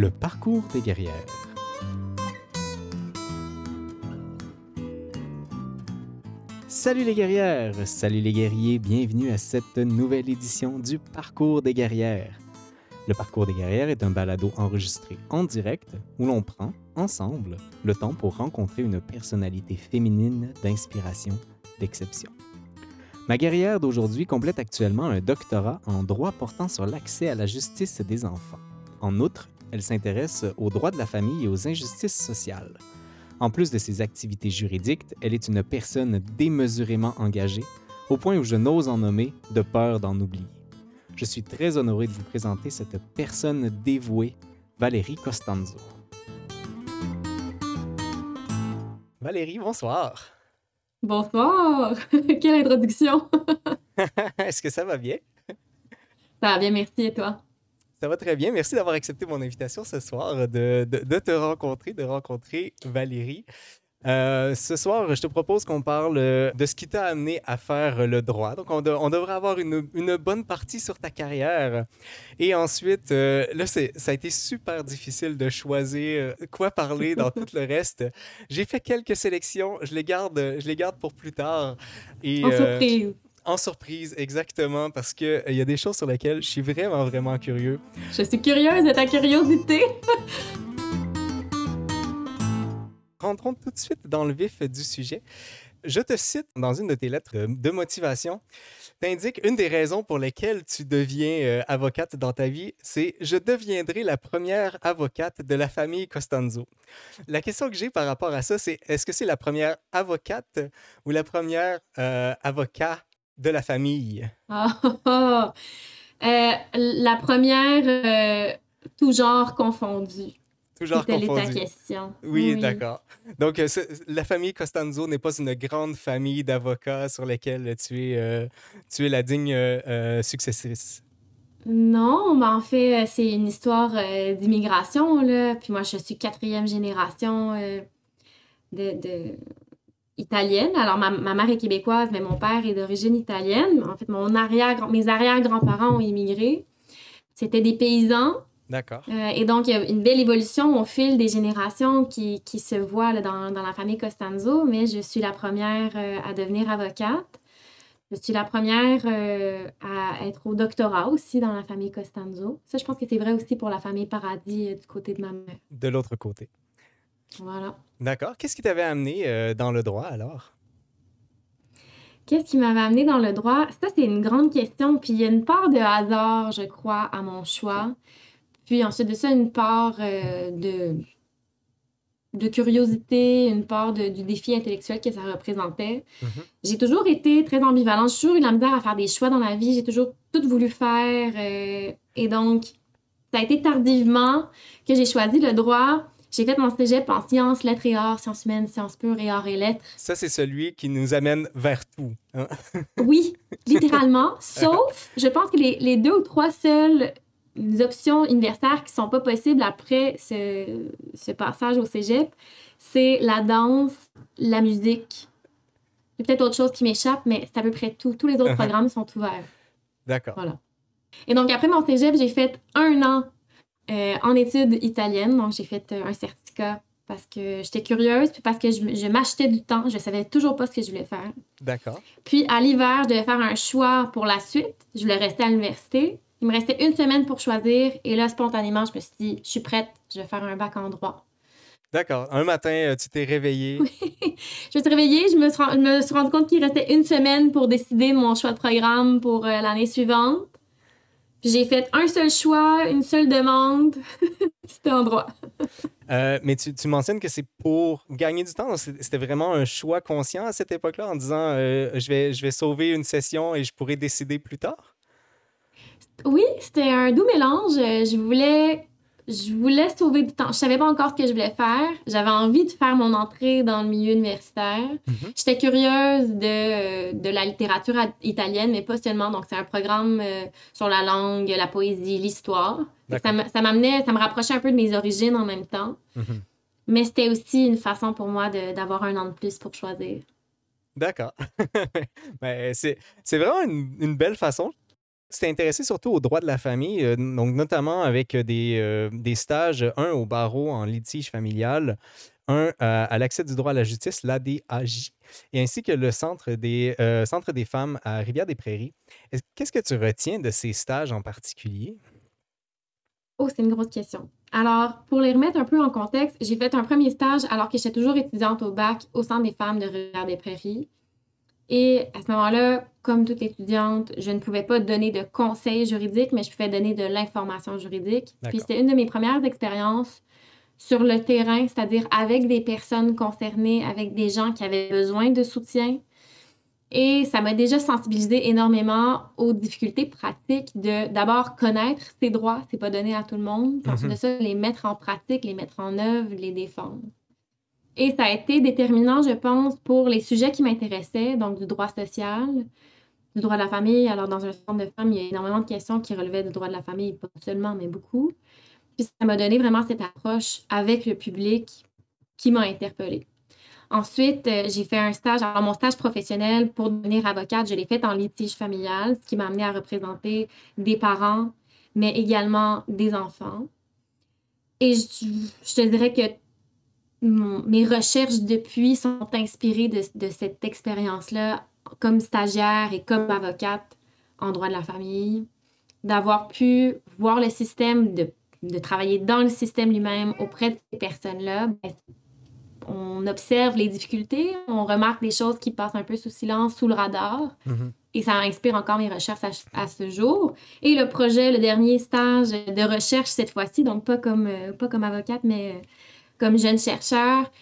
Le parcours des guerrières. Salut les guerrières, salut les guerriers, bienvenue à cette nouvelle édition du Parcours des guerrières. Le Parcours des guerrières est un balado enregistré en direct où l'on prend, ensemble, le temps pour rencontrer une personnalité féminine d'inspiration, d'exception. Ma guerrière d'aujourd'hui complète actuellement un doctorat en droit portant sur l'accès à la justice des enfants. En outre, elle s'intéresse aux droits de la famille et aux injustices sociales. En plus de ses activités juridiques, elle est une personne démesurément engagée, au point où je n'ose en nommer de peur d'en oublier. Je suis très honoré de vous présenter cette personne dévouée, Valérie Costanzo. Valérie, bonsoir. Bonsoir! Quelle introduction! Est-ce que ça va bien? Ça va bien, merci. Et toi? Ça va très bien. Merci d'avoir accepté mon invitation ce soir, de, de- de te rencontrer, de rencontrer Valérie. Euh, ce soir, je te propose qu'on parle euh, de ce qui t'a amené à faire le droit. Donc, on, de- on devrait avoir une, une bonne partie sur ta carrière. Et ensuite, euh, là, ça a été super difficile de choisir euh, quoi parler dans tout le reste. J'ai fait quelques sélections. Je les garde, je les garde pour plus tard. Et, En euh, surprise. En surprise, exactement, parce qu'il il y a des choses sur lesquelles je suis vraiment, vraiment curieux. Je suis curieuse de ta curiosité. Rentrons tout de suite dans le vif du sujet. Je te cite dans une de tes lettres de motivation. Tu indiques une des raisons pour lesquelles tu deviens euh, avocate dans ta vie, c'est Je deviendrai la première avocate de la famille Costanzo. La question que j'ai par rapport à ça, c'est est-ce que c'est la première avocate ou la première euh, avocat de la famille? Euh, la première, euh, tout genre confondu. Est ta question. Oui, d'accord. Donc, euh, ce- la famille Costanzo n'est pas une grande famille d'avocats sur lesquels tu es, euh, tu es la digne successrice. Non, mais en fait, c'est une histoire d'immigration, là. Puis moi, je suis quatrième génération de, de- italienne. Alors, ma, ma mère est québécoise, mais mon père est d'origine italienne. En fait, mon arrière, mes arrière-grands-parents ont immigré. C'était des paysans. D'accord. Euh, et donc, il y a une belle évolution au fil des générations qui, qui se voit là, dans, dans la famille Costanzo, mais je suis la première euh, à devenir avocate. Je suis la première euh, à être au doctorat aussi dans la famille Costanzo. Ça, je pense que c'est vrai aussi pour la famille Paradis du côté de ma mère. De l'autre côté. Voilà. D'accord. Qu'est-ce qui t'avait amené euh, dans le droit alors? Qu'est-ce qui m'avait amené dans le droit? Ça, c'est une grande question. Puis il y a une part de hasard, je crois, à mon choix. Puis ensuite de ça, une part euh, de, de curiosité, une part de- du défi intellectuel que ça représentait. Mhm. J'ai toujours été très ambivalente. J'ai toujours eu la misère à faire des choix dans la vie. J'ai toujours tout voulu faire. euh, et donc, ça a été tardivement que j'ai choisi le droit. J'ai fait mon cégep en sciences, lettres et arts, sciences humaines, sciences pures et arts et lettres. Ça, c'est celui qui nous amène vers tout. hein? Oui, littéralement. Sauf, je pense que les, les deux ou trois seules options universitaires qui sont pas possibles après ce, ce passage au cégep, c'est la danse, la musique. Il y a peut-être autre chose qui m'échappe, mais c'est à peu près tout. Tous les autres Uh-huh. programmes sont ouverts. D'accord. Voilà. Et donc, après mon cégep, j'ai fait un an euh, en études italiennes. Donc, j'ai fait euh, un certificat parce que j'étais curieuse, puis parce que je, je m'achetais du temps. Je savais toujours pas ce que je voulais faire. D'accord. Puis à l'hiver, je devais faire un choix pour la suite. Je voulais rester à l'université. Il me restait une semaine pour choisir. Et là, spontanément, je me suis dit, je suis prête, je vais faire un bac en droit. D'accord. Un matin, euh, tu t'es réveillé. Je me suis réveillée, je me suis, je me suis rendu compte qu'il restait une semaine pour décider de mon choix de programme pour l'année suivante. Puis j'ai fait un seul choix, une seule demande. C'était en droit. Euh, mais tu, tu mentionnes que c'est pour gagner du temps. C'était vraiment un choix conscient à cette époque-là en disant euh, je, vais, je vais sauver une session et je pourrai décider plus tard? Oui, c'était un doux mélange. Euh, Je voulais, je voulais sauver du temps. Je savais pas encore ce que je voulais faire. J'avais envie de faire mon entrée dans le milieu universitaire. Mhm. J'étais curieuse de, de la littérature a- italienne, mais pas seulement. Donc, c'est un programme euh, sur la langue, la poésie, l'histoire. Ça m'amenait, ça me rapprochait un peu de mes origines en même temps. Mhm. Mais c'était aussi une façon pour moi d'avoir un an de plus pour choisir. D'accord. C'est c'est vraiment une, une belle façon. T'es intéressé surtout aux droits de la famille, euh, donc notamment avec des, euh, des stages, un au barreau en litige familial, un à, l'accès du droit à la justice, l'ADAJ, et ainsi que le Centre des, euh, Centre des femmes à Rivière-des-Prairies. Qu'est-ce que tu retiens de ces stages en particulier? Oh, c'est une grosse question. Alors, pour les remettre un peu en contexte, j'ai fait un premier stage alors que j'étais toujours étudiante au bac au Centre des femmes de Rivière-des-Prairies. Et à ce moment-là, comme toute étudiante, je ne pouvais pas donner de conseils juridiques, mais je pouvais donner de l'information juridique. Puis c'était une de mes premières expériences sur le terrain, c'est-à-dire avec des personnes concernées, avec des gens qui avaient besoin de soutien. Et ça m'a déjà sensibilisé énormément aux difficultés pratiques de d'abord connaître ses droits, c'est pas donné à tout le monde. Puis ensuite de ça, les mettre en pratique, les mettre en œuvre, les défendre. Et ça a été déterminant, je pense, pour les sujets qui m'intéressaient, donc du droit social, du droit de la famille. Alors, dans un centre de femmes, il y a énormément de questions qui relevaient du droit de la famille, pas seulement, mais beaucoup. Puis ça m'a donné vraiment cette approche avec le public qui m'a interpellée. Ensuite, euh, j'ai fait un stage. Alors, mon stage professionnel pour devenir avocate, je l'ai fait en litige familial, ce qui m'a amené à représenter des parents, mais également des enfants. Et je, je te dirais que mes recherches depuis sont inspirées de, cette expérience-là comme stagiaire et comme avocate en droit de la famille, d'avoir pu voir le système, de, travailler dans le système lui-même auprès de ces personnes-là. Ben, on observe les difficultés, on remarque des choses qui passent un peu sous silence, sous le radar. Mm-hmm. Et ça inspire encore mes recherches à, ce jour. Et le projet, le dernier stage de recherche cette fois-ci, donc pas comme, euh, pas comme avocate, mais euh, comme jeune chercheur,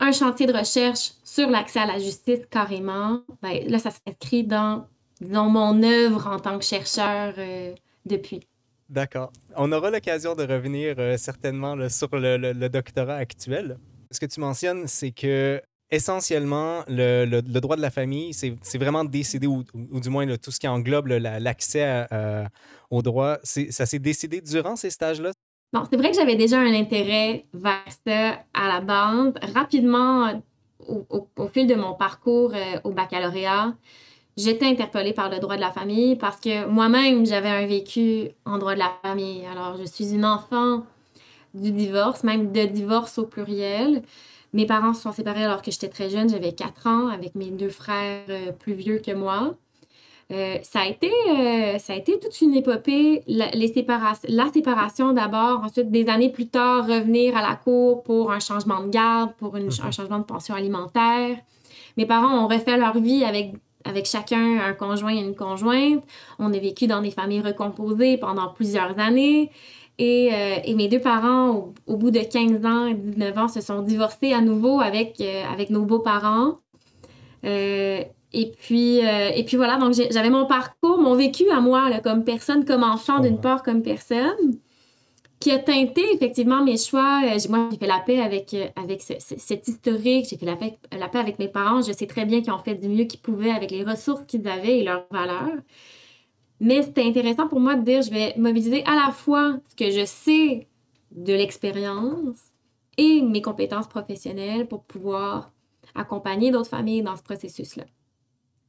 un chantier de recherche sur l'accès à la justice carrément, ben, là, ça s'inscrit dans, dans mon œuvre en tant que chercheur euh, depuis. D'accord. On aura l'occasion de revenir euh, certainement sur le, doctorat actuel. Ce que tu mentionnes, c'est que essentiellement, le, droit de la famille, c'est vraiment décidé, ou, du moins tout ce qui englobe l'accès au droit, ça s'est décidé durant ces stages-là? C'est vrai que j'avais déjà un intérêt vers ça à la base. Rapidement, au, fil de mon parcours euh, au baccalauréat, j'étais interpellée par le droit de la famille parce que moi-même, j'avais un vécu en droit de la famille. Alors, je suis une enfant du divorce, même de divorce au pluriel. Mes parents se sont séparés alors que j'étais très jeune, j'avais 4 ans, avec mes deux frères euh, plus vieux que moi. Euh, ça, a été, euh, ça a été toute une épopée. La, les la séparation d'abord, ensuite, des années plus tard, revenir à la cour pour un changement de garde, pour une, un mhm. changement de pension alimentaire. Mes parents ont refait leur vie avec, avec chacun un conjoint et une conjointe. On a vécu dans des familles recomposées pendant plusieurs années. Et, euh, et mes deux parents, au, bout de 15 ans et 19 ans, se sont divorcés à nouveau avec, avec nos beaux-parents. Et puis, euh, et puis voilà, donc j'avais mon parcours, mon vécu à moi, là, comme personne, comme enfant d'une part, comme personne, qui a teinté effectivement mes choix. Euh, moi, j'ai fait la paix avec, euh, avec cette historique, j'ai fait la paix, la paix avec mes parents. Je sais très bien qu'ils ont fait du mieux qu'ils pouvaient avec les ressources qu'ils avaient et leurs valeurs. Mais c'était intéressant pour moi de dire, je vais mobiliser à la fois ce que je sais de l'expérience et mes compétences professionnelles pour pouvoir accompagner d'autres familles dans ce processus-là.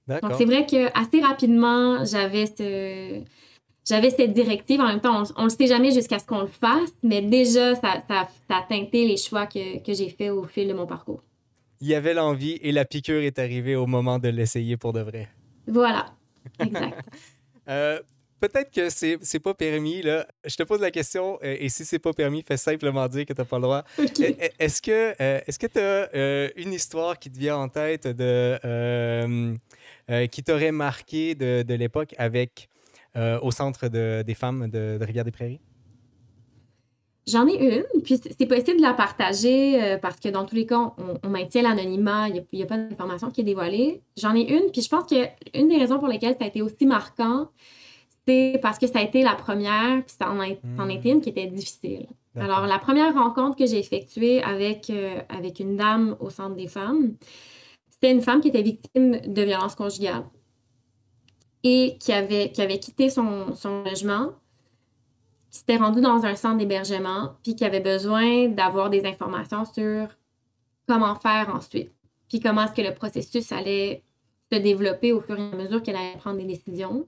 Donc, c'est vrai que assez rapidement, j'avais ce... J'avais cette directive. En même temps, on ne le sait jamais jusqu'à ce qu'on le fasse, mais déjà, ça, ça, ça a teinté les choix que, que j'ai faits au fil de mon parcours. Il y avait l'envie et la piqûre est arrivée au moment de l'essayer pour de vrai. Voilà, exact. euh, Peut-être que c'est, c'est pas permis. Là. Je te pose la question, euh, et si c'est pas permis, fais simplement dire que tu n'as pas le droit. Est-ce que euh, est-ce que tu as euh, une histoire qui te vient en tête de qui t'aurait marqué de, de l'époque avec au centre de, des femmes de, Rivière-des-Prairies? J'en ai une, puis c'est possible de la partager parce que dans tous les cas, on, maintient l'anonymat, il n'y a, a, pas d'information qui est dévoilée. J'en ai une, puis je pense que une des raisons pour lesquelles ça a été aussi marquant, c'est parce que ça a été la première, puis ça en, a, été une qui était difficile. Alors, la première rencontre que j'ai effectuée avec, euh, avec une dame au centre des femmes, c'était une femme qui était victime de violences conjugales et qui avait, qui avait quitté son, logement, qui s'était rendue dans un centre d'hébergement, puis qui avait besoin d'avoir des informations sur comment faire ensuite, puis comment est-ce que le processus allait se développer au fur et à mesure qu'elle allait prendre des décisions.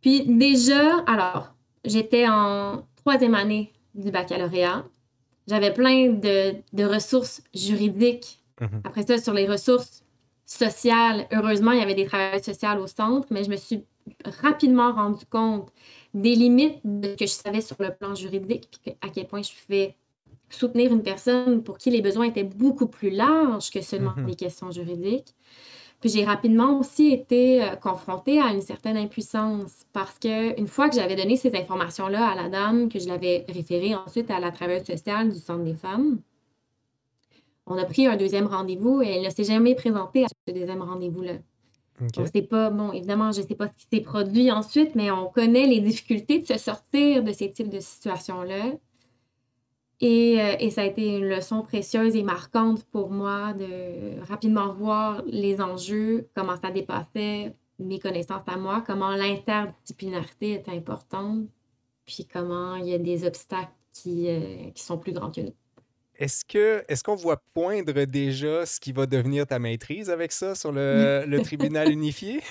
Puis déjà, alors, j'étais en troisième année du baccalauréat. J'avais plein de ressources juridiques. Mhm. Après ça, sur les ressources sociales, heureusement, il y avait des travailleurs sociaux au centre, mais je me suis rapidement rendu compte des limites de que je savais sur le plan juridique, puis que- à quel point je pouvais soutenir une personne pour qui les besoins étaient beaucoup plus larges que seulement Mhm. des questions juridiques. Puis j'ai rapidement aussi été euh, confrontée à une certaine impuissance parce que une fois que j'avais donné ces informations-là à la dame, que je l'avais référée ensuite à la travailleuse sociale du Centre des femmes, on a pris un deuxième rendez-vous et elle ne s'est jamais présentée à ce deuxième rendez-vous-là. OK. On sait pas, bon, évidemment, je ne sais pas ce qui s'est produit ensuite, mais on connaît les difficultés de se sortir de ces types de situations-là. Et, euh, et ça a été une leçon précieuse et marquante pour moi de rapidement voir les enjeux, comment ça dépassait mes connaissances à moi, comment l'interdisciplinarité est importante, puis comment il y a des obstacles qui, euh, qui sont plus grands que nous. Est-ce que est-ce qu'on voit poindre déjà ce qui va devenir ta maîtrise avec ça sur le, le tribunal unifié?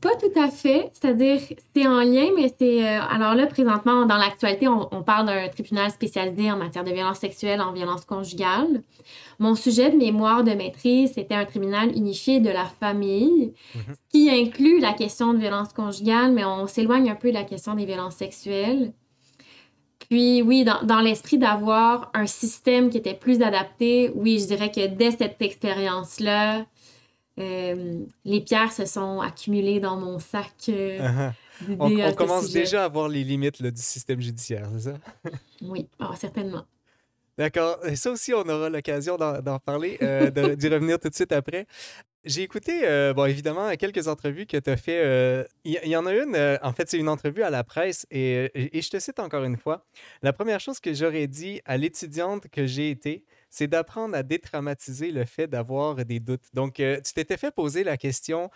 Pas tout à fait, c'est-à-dire c'est en lien, mais c'est... euh, alors là, présentement, dans l'actualité, on, on parle d'un tribunal spécialisé en matière de violence sexuelle, en violence conjugale. Mon sujet de mémoire de maîtrise, c'était un tribunal unifié de la famille, Mhm. ce qui inclut la question de violence conjugale, mais on s'éloigne un peu de la question des violences sexuelles. Puis oui, dans, dans l'esprit d'avoir un système qui était plus adapté, oui, je dirais que dès cette expérience-là, euh, les pierres se sont accumulées dans mon sac euh, Uh-huh. On, commence sujet. déjà à voir les limites là, du système judiciaire, c'est ça? Oui, ah, certainement. D'accord. Et ça aussi, on aura l'occasion d'en parler, euh, d'y revenir tout de suite après. J'ai écouté, euh, bon, évidemment, quelques entrevues que tu as fait. euh, Il y, il y en a une, euh, en fait, c'est une entrevue à la presse et, et je te cite encore une fois. La première chose que j'aurais dit à l'étudiante que j'ai été, c'est d'apprendre à détraumatiser le fait d'avoir des doutes. Donc, euh, tu t'étais fait poser la question.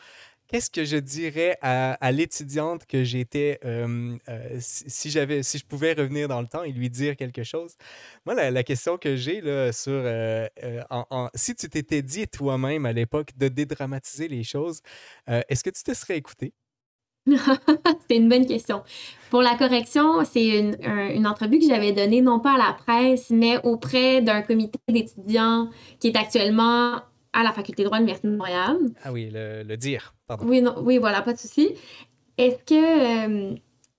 Qu'est-ce que je dirais à, l'étudiante que j'étais euh, euh, si, j'avais, si je pouvais revenir dans le temps et lui dire quelque chose? Moi, la, question que j'ai là, sur euh, si tu t'étais dit toi-même à l'époque de dédramatiser les choses, est-ce que tu te serais écouté? C'est une bonne question. Pour la correction, c'est une, un- une entrevue que j'avais donnée non pas à la presse, mais auprès d'un comité d'étudiants qui est actuellement à la Faculté de droit de l'Université de Montréal. Ah oui, le, le dire, pardon. Oui, non, oui, voilà, pas de souci. Est-ce que, euh,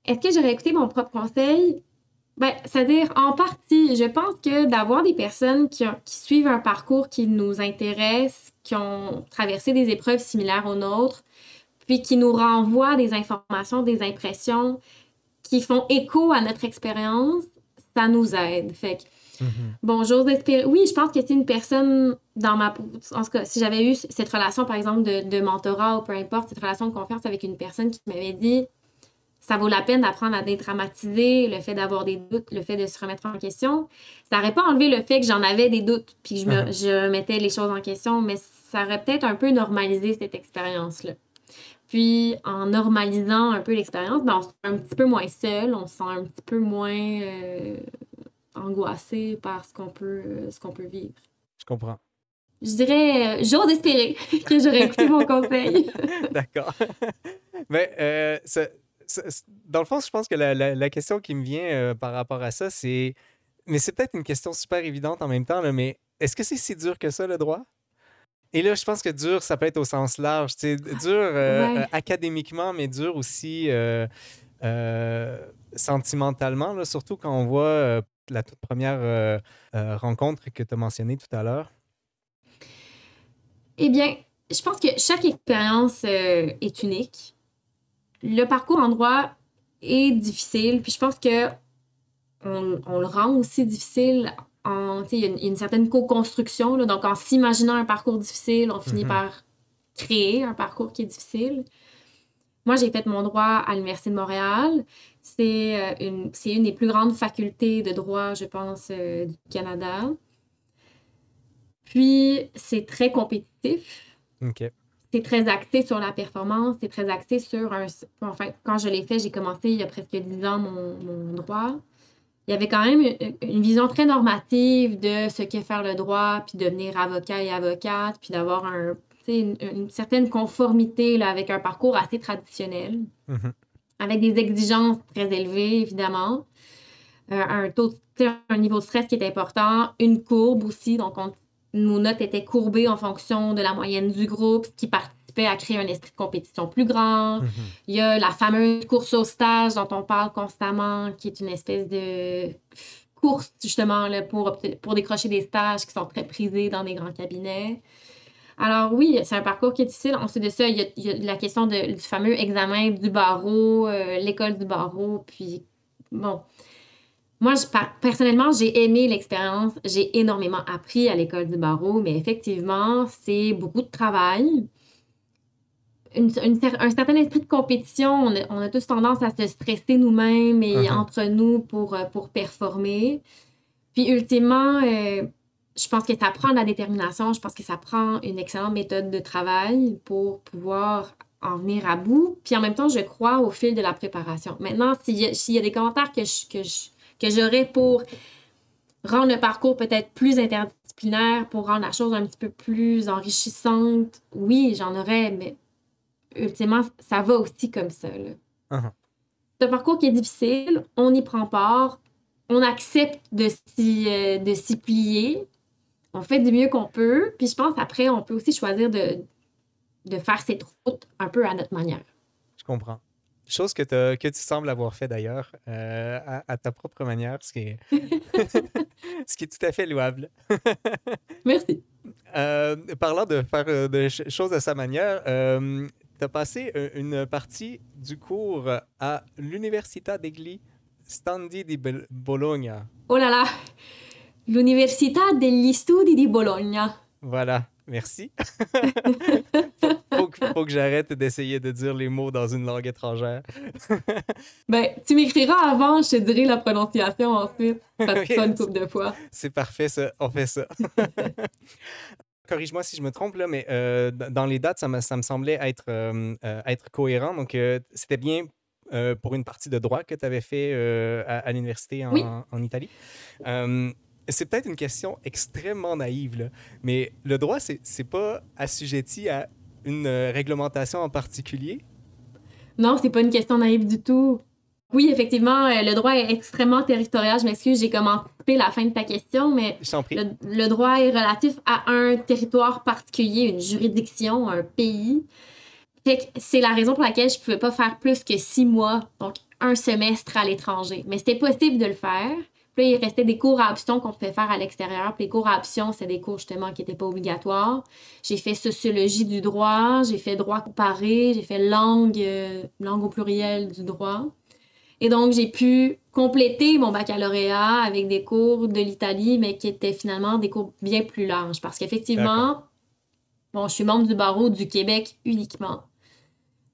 est-ce que j'aurais écouté mon propre conseil? Ben, c'est-à-dire, en partie, je pense que d'avoir des personnes qui, ont- qui suivent un parcours qui nous intéresse, qui ont traversé des épreuves similaires aux nôtres, puis qui nous renvoient des informations, des impressions qui font écho à notre expérience, ça nous aide. Fait que, Mhm. Bon, j'ose espérer. Oui, je pense que c'est une personne dans ma. En tout cas, si j'avais eu cette relation, par exemple, de, de mentorat ou peu importe, cette relation de confiance avec une personne qui m'avait dit ça vaut la peine d'apprendre à dédramatiser le fait d'avoir des doutes, le fait de se remettre en question, ça n'aurait pas enlevé le fait que j'en avais des doutes puis que je, me, je remettais les choses en question, mais ça aurait peut-être un peu normalisé cette expérience-là. Puis, en normalisant un peu l'expérience, ben, on se sent un petit peu moins seul, on se sent un petit peu moins euh, angoissé par ce qu'on peut, euh, ce qu'on peut vivre. Je comprends. Je dirais, euh, j'ose espérer que j'aurais écouté mon conseil. D'accord. Mais euh, ça- ça- dans le fond, je pense que la, la- la question qui me vient euh, par rapport à ça, c'est. Mais c'est peut-être une question super évidente en même temps, là, mais est-ce que c'est si dur que ça, le droit? Et là, je pense que dur, ça peut être au sens large. tu sais, Dur euh, Ouais. académiquement, mais dur aussi sentimentalement, là, surtout quand on voit la toute première euh, euh, rencontre que tu as mentionnée tout à l'heure? Eh bien, je pense que chaque expérience euh, est unique. Le parcours en droit est difficile, puis je pense que on, on le rend aussi difficile en, il y, a une- il y a une certaine co-construction, là. donc en s'imaginant un parcours difficile, on finit Mhm. par créer un parcours qui est difficile. Moi, j'ai fait mon droit à l'Université de Montréal. C'est euh, une, une des plus grandes facultés de droit, je pense, euh, du Canada. Puis, c'est très compétitif. OK. C'est très axé sur la performance, c'est très axé sur un... Enfin, quand je l'ai fait, j'ai commencé il y a presque 10 ans mon, mon droit. Il y avait quand même une, une vision très normative de ce qu'est faire le droit, puis devenir avocat et avocate, puis d'avoir un, une, une certaine conformité là, avec un parcours assez traditionnel. Mhm. Avec des exigences très élevées, évidemment. Euh, un taux, un niveau de stress qui est important, une courbe aussi, donc nos notes étaient courbées en fonction de la moyenne du groupe, ce qui participait à créer un esprit de compétition plus grand. Mhm. Il y a la fameuse course au stage dont on parle constamment, qui est une espèce de course justement là, pour, pour décrocher des stages qui sont très prisés dans des grands cabinets. Alors oui, c'est un parcours qui est difficile. Ensuite de ça, il y a, la question du fameux examen du barreau, euh, l'école du barreau. Puis bon, moi, je, personnellement, j'ai aimé l'expérience. J'ai énormément appris à l'école du barreau, mais effectivement, c'est beaucoup de travail. un certain esprit de compétition. On a, tous tendance à se stresser nous-mêmes et uh-huh. entre nous pour, euh, pour performer. Puis, ultimement, euh, je pense que ça prend de la détermination. Je pense que ça prend une excellente méthode de travail pour pouvoir en venir à bout. Puis, en même temps, je crois au fil de la préparation. Maintenant, s'il y, y, a des commentaires que je, que je que j'aurais pour rendre le parcours peut-être plus interdisciplinaire, pour rendre la chose un petit peu plus enrichissante. Oui, j'en aurais, mais ultimement, ça va aussi comme ça. Uh-huh. C'est un parcours qui est difficile, on y prend part, on accepte de s'y, euh, de s'y plier, on fait du mieux qu'on peut, puis je pense après, on peut aussi choisir de, de faire cette route un peu à notre manière. Je comprends. Chose que, que tu sembles avoir fait d'ailleurs euh, à, ta propre manière, ce qui est, ce qui est tout à fait louable. Merci. Euh, parlant de faire euh, des choses à sa manière, tu as passé une partie du cours à l'Università degli Studi di Bologna. Oh là là! L'Università degli Studi di Bologna. Voilà. Merci. faut, faut que j'arrête d'essayer de dire les mots dans une langue étrangère. ben, tu m'écriras avant, je te dirai la prononciation ensuite. Ça te une couple de fois. C'est parfait, ça. On fait ça. Corrige-moi si je me trompe, là, mais euh, dans les dates, ça me, ça me semblait être, euh, euh, être cohérent. Donc, c'était bien pour une partie de droit que tu avais fait à, l'université en, en, Italie c'est peut-être une question extrêmement naïve, mais le droit, c'est, c'est pas assujetti à une euh, réglementation en particulier? Non, c'est pas une question naïve du tout. Oui, effectivement, euh, le droit est extrêmement territorial. Je m'excuse, j'ai commencé la fin de ta question, mais le, le, droit est relatif à un territoire particulier, une juridiction, un pays. c'est la raison pour laquelle je pouvais pas faire plus que six mois, donc un semestre à l'étranger. Mais c'était possible de le faire. Puis il restait des cours à option qu'on pouvait faire à l'extérieur. Puis les cours à option, c'est des cours justement qui n'étaient pas obligatoires. J'ai fait sociologie du droit, j'ai fait droit comparé, j'ai fait langue, euh, langue au pluriel du droit. Et donc, j'ai pu compléter mon baccalauréat avec des cours de l'Italie, mais qui étaient finalement des cours bien plus larges. Parce qu'effectivement, bon, je suis membre du barreau du Québec uniquement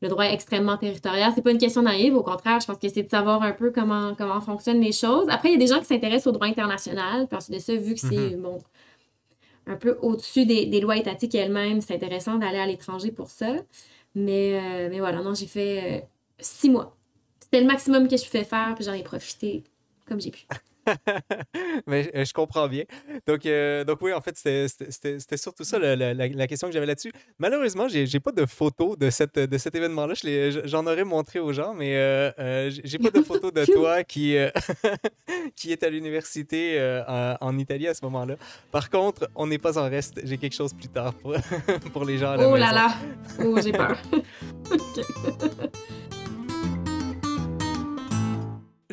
le droit est extrêmement territorial. C'est pas une question naïve, au contraire, je pense que c'est de savoir un peu comment, comment fonctionnent les choses. Après, il y a des gens qui s'intéressent au droit international, parce que de ça, vu que c'est mhm. un peu au-dessus des, lois étatiques elles-mêmes, c'est intéressant d'aller à l'étranger pour ça. Mais, euh, mais voilà, non, j'ai fait euh, six mois. C'était le maximum que je pouvais faire, puis j'en ai profité comme j'ai pu. Mais euh, je comprends bien. Donc, euh, donc oui, en fait, c'était surtout ça la, la, question que j'avais là-dessus. Malheureusement, j'ai n'ai pas de photo de, cette, de cet événement-là. J'en aurais montré aux gens, mais euh, j'ai pas de photo de toi qui, qui est à l'université en, Italie à ce moment-là. Par contre, on n'est pas en reste. J'ai quelque chose plus tard pour, pour les gens à la Oh là là! Oh, j'ai peur.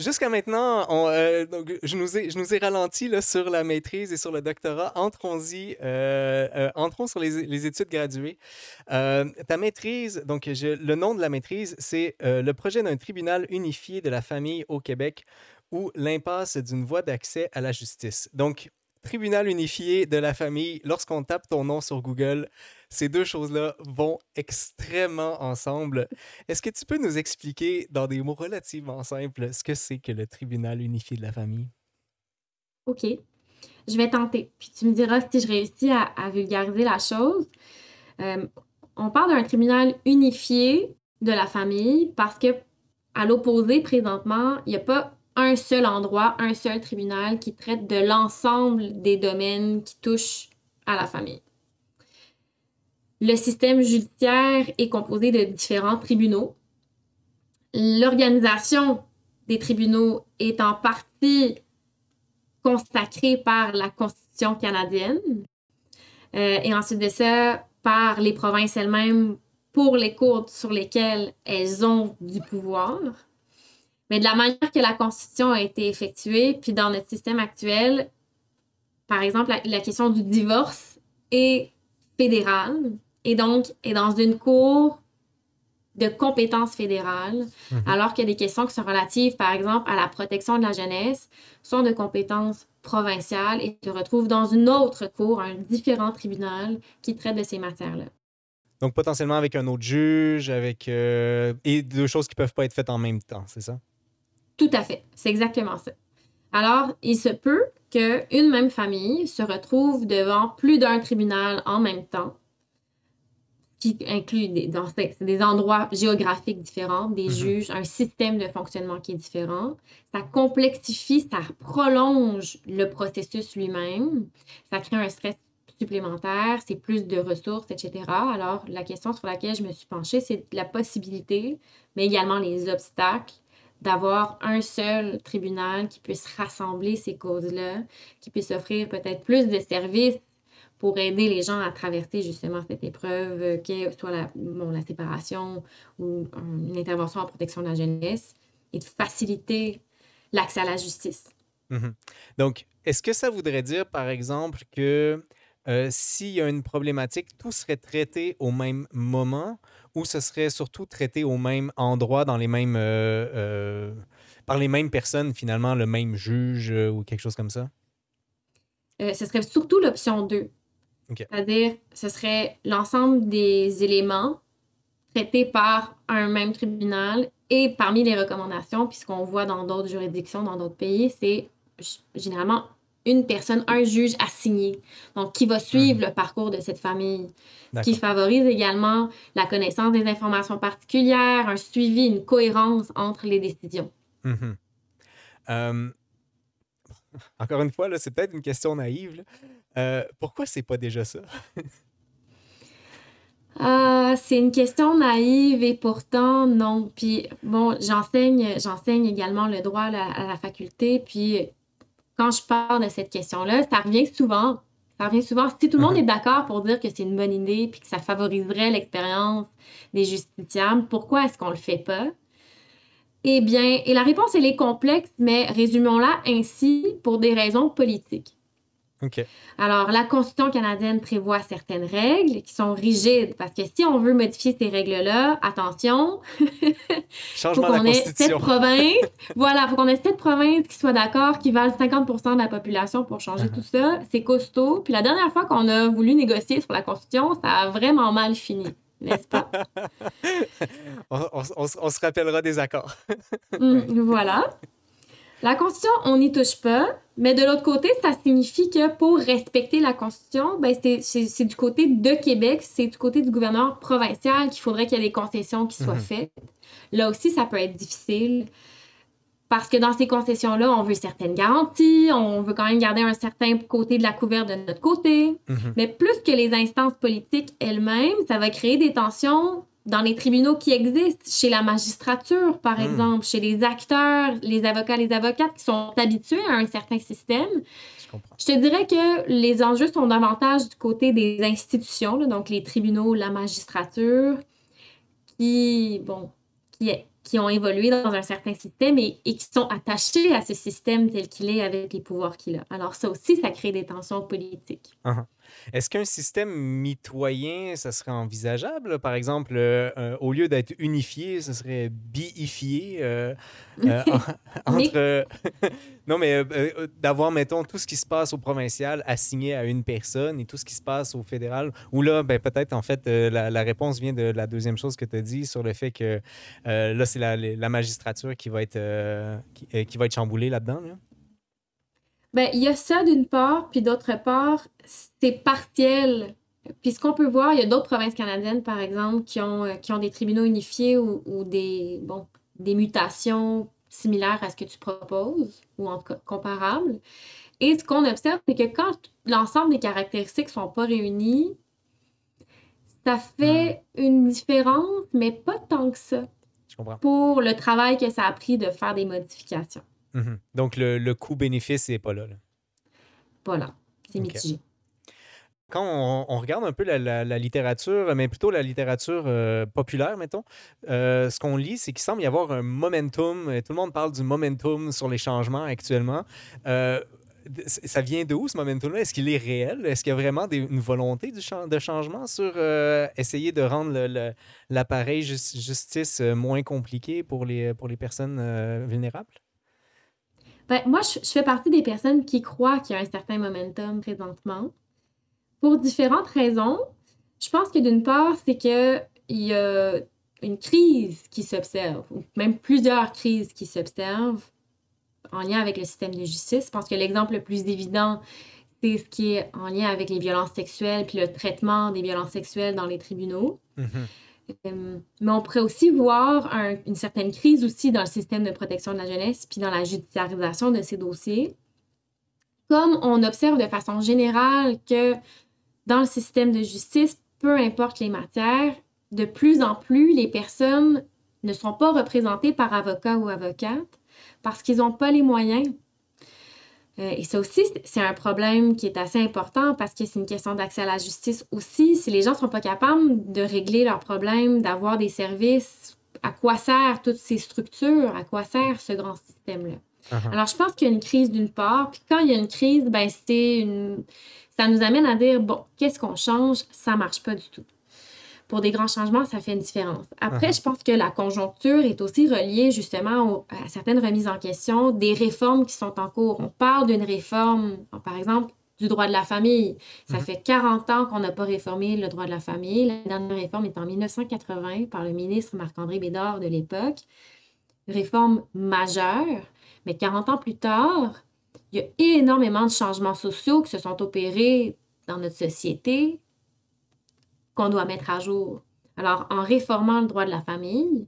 Jusqu'à maintenant, euh, je, nous ai, je ralenti là, sur la maîtrise et sur le doctorat. Entrons-y, euh, euh, entrons sur les, études graduées. ta maîtrise, donc le nom de la maîtrise, c'est le projet d'un tribunal unifié de la famille au Québec ou l'impasse d'une voie d'accès à la justice. Donc, tribunal unifié de la famille, lorsqu'on tape ton nom sur Google, ces deux choses-là vont extrêmement ensemble. Est-ce que tu peux nous expliquer, dans des mots relativement simples, ce que c'est que le tribunal unifié de la famille? OK. Je vais tenter. Puis tu me diras si je réussis à, vulgariser la chose. Euh, on parle d'un tribunal unifié de la famille parce que, à l'opposé, présentement, il n'y a pas un seul endroit, un seul tribunal qui traite de l'ensemble des domaines qui touchent à la famille. Le système judiciaire est composé de différents tribunaux. l'organisation des tribunaux est en partie consacrée par la Constitution canadienne. Euh, et ensuite de ça, par les provinces elles-mêmes pour les cours sur lesquelles elles ont du pouvoir. Mais de la manière que la Constitution a été effectuée, puis dans notre système actuel, par exemple, la, la question du divorce est fédérale et donc est dans une cour de compétences fédérales, mhm. alors que des questions qui sont relatives, par exemple, à la protection de la jeunesse, sont de compétences provinciales et se retrouvent dans une autre cour, un différent tribunal qui traite de ces matières-là. Donc, potentiellement avec un autre juge, avec. Euh, et deux choses qui ne peuvent pas être faites en même temps, c'est ça? Tout à fait. C'est exactement ça. Alors, il se peut qu'une même famille se retrouve devant plus d'un tribunal en même temps qui inclut des, dans, des endroits géographiques différents, des mhm. juges, un système de fonctionnement qui est différent. Ça complexifie, ça prolonge le processus lui-même. Ça crée un stress supplémentaire, c'est plus de ressources, etc. Alors, la question sur laquelle je me suis penchée, c'est la possibilité, mais également les obstacles d'avoir un seul tribunal qui puisse rassembler ces causes-là, qui puisse offrir peut-être plus de services pour aider les gens à traverser justement cette épreuve, euh, qu'est soit la, la séparation ou une intervention en protection de la jeunesse, et de faciliter l'accès à la justice. Mhm. Donc, est-ce que ça voudrait dire, par exemple, que euh, s'il y a une problématique, tout serait traité au même moment ou ce serait surtout traité au même endroit, dans les mêmes, euh, par les mêmes personnes, finalement, le même juge ou quelque chose comme ça? ce serait surtout l'option 2. C'est-à-dire, ce serait l'ensemble des éléments traités par un même tribunal et parmi les recommandations, puisqu'on voit dans d'autres juridictions, dans d'autres pays, c'est généralement une personne, un juge assigné, donc qui va suivre mhm. le parcours de cette famille. Ce qui favorise également la connaissance des informations particulières, un suivi, une cohérence entre les décisions. Mhm. Euh, encore une fois, c'est peut-être une question naïve, euh, pourquoi c'est pas déjà ça? Ah, c'est une question naïve et pourtant non. Puis bon, j'enseigne, j'enseigne également le droit à la, faculté. Puis quand je parle de cette question-là, ça revient souvent. Ça revient souvent. Si tout le monde uh-huh. est d'accord pour dire que c'est une bonne idée puis que ça favoriserait l'expérience des justiciables, pourquoi est-ce qu'on le fait pas? Eh bien, et la réponse, elle est complexe, mais résumons-la ainsi pour des raisons politiques. Alors, la Constitution canadienne prévoit certaines règles qui sont rigides parce que si on veut modifier ces règles-là, attention, Changement faut qu'on ait sept provinces. voilà, faut qu'on ait sept provinces qui soient d'accord, qui valent 50% de la population pour changer uh-huh. tout ça. C'est costaud. Puis la dernière fois qu'on a voulu négocier sur la Constitution, ça a vraiment mal fini. N'est-ce pas? on, se rappellera des accords. Hum, voilà. La Constitution, on n'y touche pas, mais de l'autre côté, ça signifie que pour respecter la Constitution, ben c'est du côté de Québec, c'est du côté du gouverneur provincial qu'il faudrait qu'il y ait des concessions qui soient mhm. faites. Là aussi, ça peut être difficile parce que dans ces concessions-là, on veut certaines garanties, on veut quand même garder un certain côté de la couverte de notre côté. Mhm. Mais plus que les instances politiques elles-mêmes, ça va créer des tensions dans les tribunaux qui existent, chez la magistrature, par hmm. exemple, chez les acteurs, les avocats, les avocates qui sont habitués à un certain système. Je, te dirais que les enjeux sont davantage du côté des institutions, donc les tribunaux, la magistrature, qui, bon, qui, qui ont évolué dans un certain système et, et qui sont attachés à ce système tel qu'il est avec les pouvoirs qu'il a. Alors ça aussi, ça crée des tensions politiques. Uh-huh. Est-ce qu'un système mitoyen, ça serait envisageable? Par exemple, euh, euh, au lieu d'être unifié, ce serait biifié euh, entre... non, mais d'avoir, mettons, tout ce qui se passe au provincial assigné à une personne et tout ce qui se passe au fédéral. Ou là, ben, peut-être, en fait, la, réponse vient de la deuxième chose que tu as dit sur le fait que là, c'est la, magistrature qui va être, qui, va être chamboulée là-dedans. là dedans ben, il y a ça d'une part, puis d'autre part, c'est partiel. Puis ce qu'on peut voir, il y a d'autres provinces canadiennes, par exemple, qui ont, euh, qui ont des tribunaux unifiés ou, ou des, bon, des mutations similaires à ce que tu proposes, ou en tout cas comparables. Et ce qu'on observe, c'est que quand l'ensemble des caractéristiques ne sont pas réunies, ça fait une différence, mais pas tant que ça. Je comprends. pour le travail que ça a pris de faire des modifications. Mhm. Donc, le, le coût-bénéfice n'est pas là. là. Voilà, c'est Ok. mitigé. Quand on, on regarde un peu la, la- la littérature, mais plutôt la littérature euh, populaire, mettons, euh, ce qu'on lit, c'est qu'il semble y avoir un momentum. et Tout le monde parle du momentum sur les changements actuellement. Euh, ça vient de où ce momentum-là? Est-ce qu'il est réel? Est-ce qu'il y a vraiment des- une volonté du de changement sur euh, essayer de rendre l'appareil jus- justice euh, moins compliqué pour les, pour les personnes euh, vulnérables? Ben, moi, je, je fais partie des personnes qui croient qu'il y a un certain momentum présentement. Pour différentes raisons. Je pense que d'une part, c'est qu'il y a une crise qui s'observe, ou même plusieurs crises qui s'observent en lien avec le système de justice. Je pense que l'exemple le plus évident, c'est ce qui est en lien avec les violences sexuelles puis le traitement des violences sexuelles dans les tribunaux. Mhm. Mais on pourrait aussi voir un- une certaine crise aussi dans le système de protection de la jeunesse puis dans la judiciarisation de ces dossiers. Comme on observe de façon générale que dans le système de justice, peu importe les matières, de plus en plus, les personnes ne sont pas représentées par avocat ou avocate parce qu'ils n'ont pas les moyens. Euh, et ça aussi, c'est- un problème qui est assez important parce que c'est une question d'accès à la justice aussi. Si les gens ne sont pas capables de régler leurs problèmes, d'avoir des services, à quoi servent toutes ces structures? À quoi sert ce grand système-là? Uh-huh. Alors, je pense qu'il y a une crise d'une part. Puis quand il y a une crise, ben, c'est une... ça nous amène à dire, bon, qu'est-ce qu'on change? Ça marche pas du tout. Pour des grands changements, ça fait une différence. Après, Uh-huh. je pense que la conjoncture est aussi reliée justement au- à certaines remises en question des réformes qui sont en cours. On parle d'une réforme, par exemple, du droit de la famille. Ça Mhm. fait 40 ans qu'on n'a pas réformé le droit de la famille. La dernière réforme est en 1980 par le ministre Marc-André Bédard de l'époque. Réforme majeure. Mais 40 ans plus tard, il y a énormément de changements sociaux qui se sont opérés dans notre société qu'on doit mettre à jour. Alors, en réformant le droit de la famille,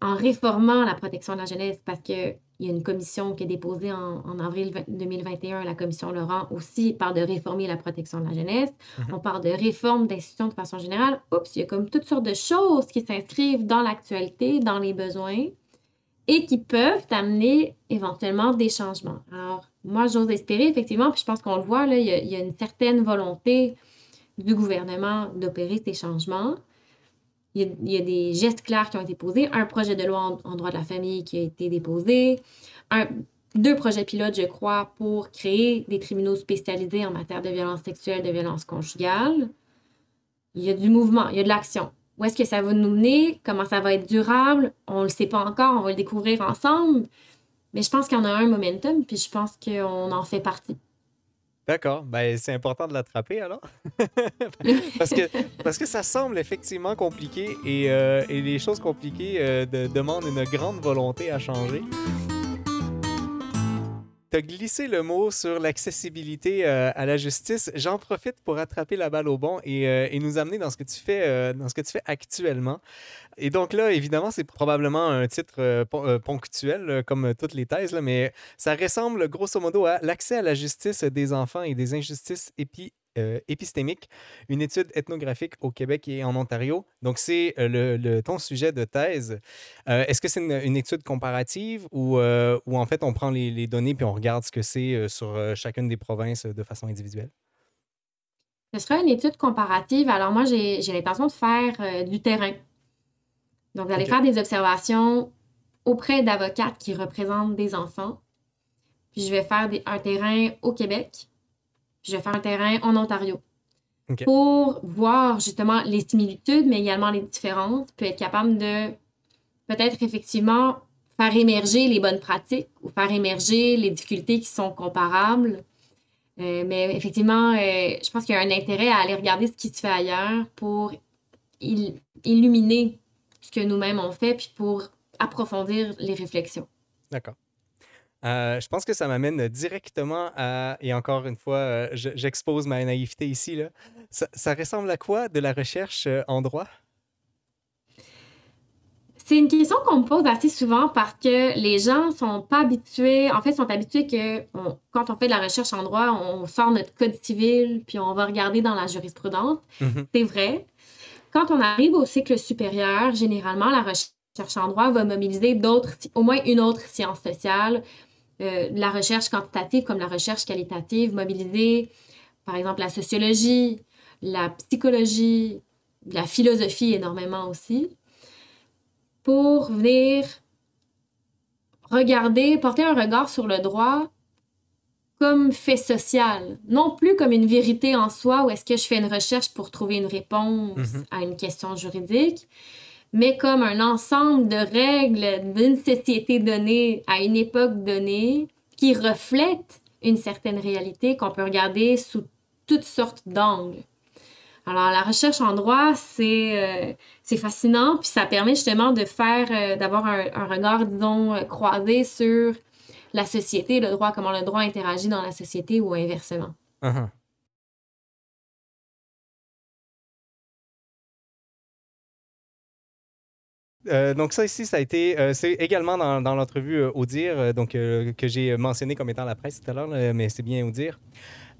en réformant la protection de la jeunesse, parce qu'il y a une commission qui est déposée en, en avril 20- 2021, la commission Laurent aussi parle de réformer la protection de la jeunesse. Mhm. On parle de réforme d'institutions de façon générale. Oups, il y a comme toutes sortes de choses qui s'inscrivent dans l'actualité, dans les besoins et qui peuvent amener éventuellement des changements. Alors, moi, j'ose espérer, effectivement, puis je pense qu'on le voit, là, il y a, il y a une certaine volonté du gouvernement d'opérer ces changements. Il y, a, des gestes clairs qui ont été posés, un projet de loi en, droit de la famille qui a été déposé, deux projets pilotes, je crois, pour créer des tribunaux spécialisés en matière de violence sexuelle, de violence conjugale. Il y a du mouvement, il y a de l'action. Où est-ce que ça va nous mener? Comment ça va être durable? On ne le sait pas encore, on va le découvrir ensemble. Mais je pense en a un momentum, puis je pense qu'on en fait partie. D'accord, ben, c'est important de l'attraper alors. parce, que, parce que ça semble effectivement compliqué et, euh, et les choses compliquées euh, de- demandent une grande volonté à changer. Tu as glissé le mot sur l'accessibilité euh, à la justice. J'en profite pour attraper la balle au bon et, euh, et nous amener dans ce que tu fais, euh, dans ce que tu fais actuellement. Et donc là, évidemment, c'est probablement un titre pon- ponctuel, comme toutes les thèses, là, mais ça ressemble grosso modo à l'accès à la justice des enfants et des injustices épi- euh, épistémiques, une étude ethnographique au Québec et en Ontario. Donc, c'est euh, le, le- ton sujet de thèse. Euh, Est-ce que c'est une, une étude comparative ou, euh, ou en fait on prend les, les données puis on regarde ce que c'est sur chacune des provinces de façon individuelle? Ce sera une étude comparative. Alors moi, j'ai l'intention de faire du terrain. Donc, d'aller Ok. faire des observations auprès d'avocates qui représentent des enfants. Puis je vais faire des- un terrain au Québec. Puis je vais faire un terrain en Ontario. Pour voir justement les similitudes, mais également les différences, puis être capable de peut-être effectivement faire émerger les bonnes pratiques ou faire émerger les difficultés qui sont comparables. Euh, mais effectivement, euh, je pense qu'il y a un intérêt à aller regarder ce qui se fait ailleurs pour il- illuminer ce que nous-mêmes on fait, puis pour approfondir les réflexions. D'accord. Euh, je pense que ça m'amène directement à, et encore une fois, euh, je- j'expose ma naïveté ici, là. Ça, ça ressemble à quoi de la recherche euh, en droit? C'est une question qu'on me pose assez souvent parce que les gens sont pas habitués, en fait, sont habitués que on- quand on fait de la recherche en droit, on sort notre code civil, puis on va regarder dans la jurisprudence. Mhm. C'est vrai. Quand on arrive au cycle supérieur, généralement, la recherche recherche en droit va mobiliser d'autres, au moins une autre science sociale, euh, la recherche quantitative comme la recherche qualitative, mobiliser par exemple la sociologie, la psychologie, la philosophie énormément aussi, pour venir regarder, porter un regard sur le droit comme fait social, non plus comme une vérité en soi où est-ce que je fais une recherche pour trouver une réponse Mhm. à une question juridique, mais comme un ensemble de règles d'une société donnée à une époque donnée qui reflète une certaine réalité qu'on peut regarder sous toutes sortes d'angles. Alors, la recherche en droit, c'est euh, fascinant, puis ça permet justement de faire, euh, d'avoir un, un regard, disons, euh, croisé sur la société, le droit, comment le droit interagit dans la société ou inversement. Uh-huh. Euh, donc ça ici, ça a été, euh, c'est également dans, l'entrevue euh, euh, donc que j'ai mentionné comme étant la presse tout à l'heure, mais c'est bien au dire,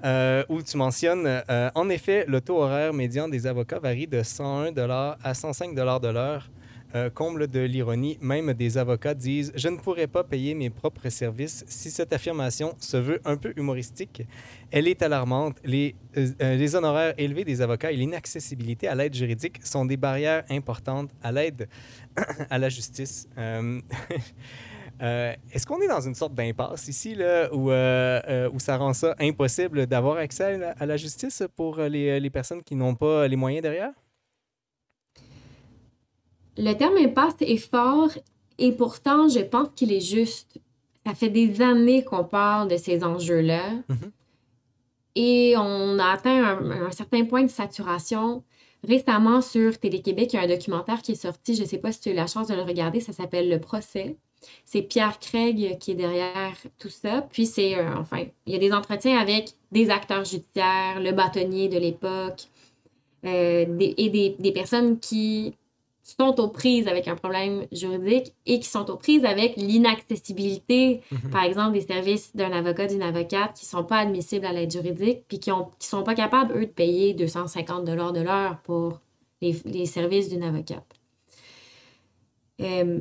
euh, où tu mentionnes, en effet, le taux horaire médian des avocats varie de 101 à 105 de l'heure. Euh, comble de l'ironie, même des avocats disent Je ne pourrais pas payer mes propres services. Si cette affirmation se veut un peu humoristique, elle est alarmante. Les, euh, euh, honoraires élevés des avocats et l'inaccessibilité à l'aide juridique sont des barrières importantes à l'aide à la justice. Est-ce qu'on est dans une sorte d'impasse ici, là, où, euh, ça rend ça impossible d'avoir accès à la justice pour les, les personnes qui n'ont pas les moyens derrière? Le terme impasse est fort et pourtant, je pense qu'il est juste. Ça fait des années qu'on parle de ces enjeux-là Mhm. et on a atteint un, un certain point de saturation. Récemment, sur Télé-Québec, il y a un documentaire qui est sorti. Je ne sais pas si tu as eu la chance de le regarder. Ça s'appelle Le procès. C'est Pierre Craig qui est derrière tout ça. Puis c'est, euh, enfin, il y a des entretiens avec des acteurs judiciaires, le bâtonnier de l'époque, euh, et des, des personnes qui sont aux prises avec un problème juridique et qui sont aux prises avec l'inaccessibilité, Mhm. par exemple, des services d'un avocat, d'une avocate qui sont pas admissibles à l'aide juridique puis qui ont qui sont pas capables, eux, de payer 250 de l'heure pour les, les services d'une avocate. Euh,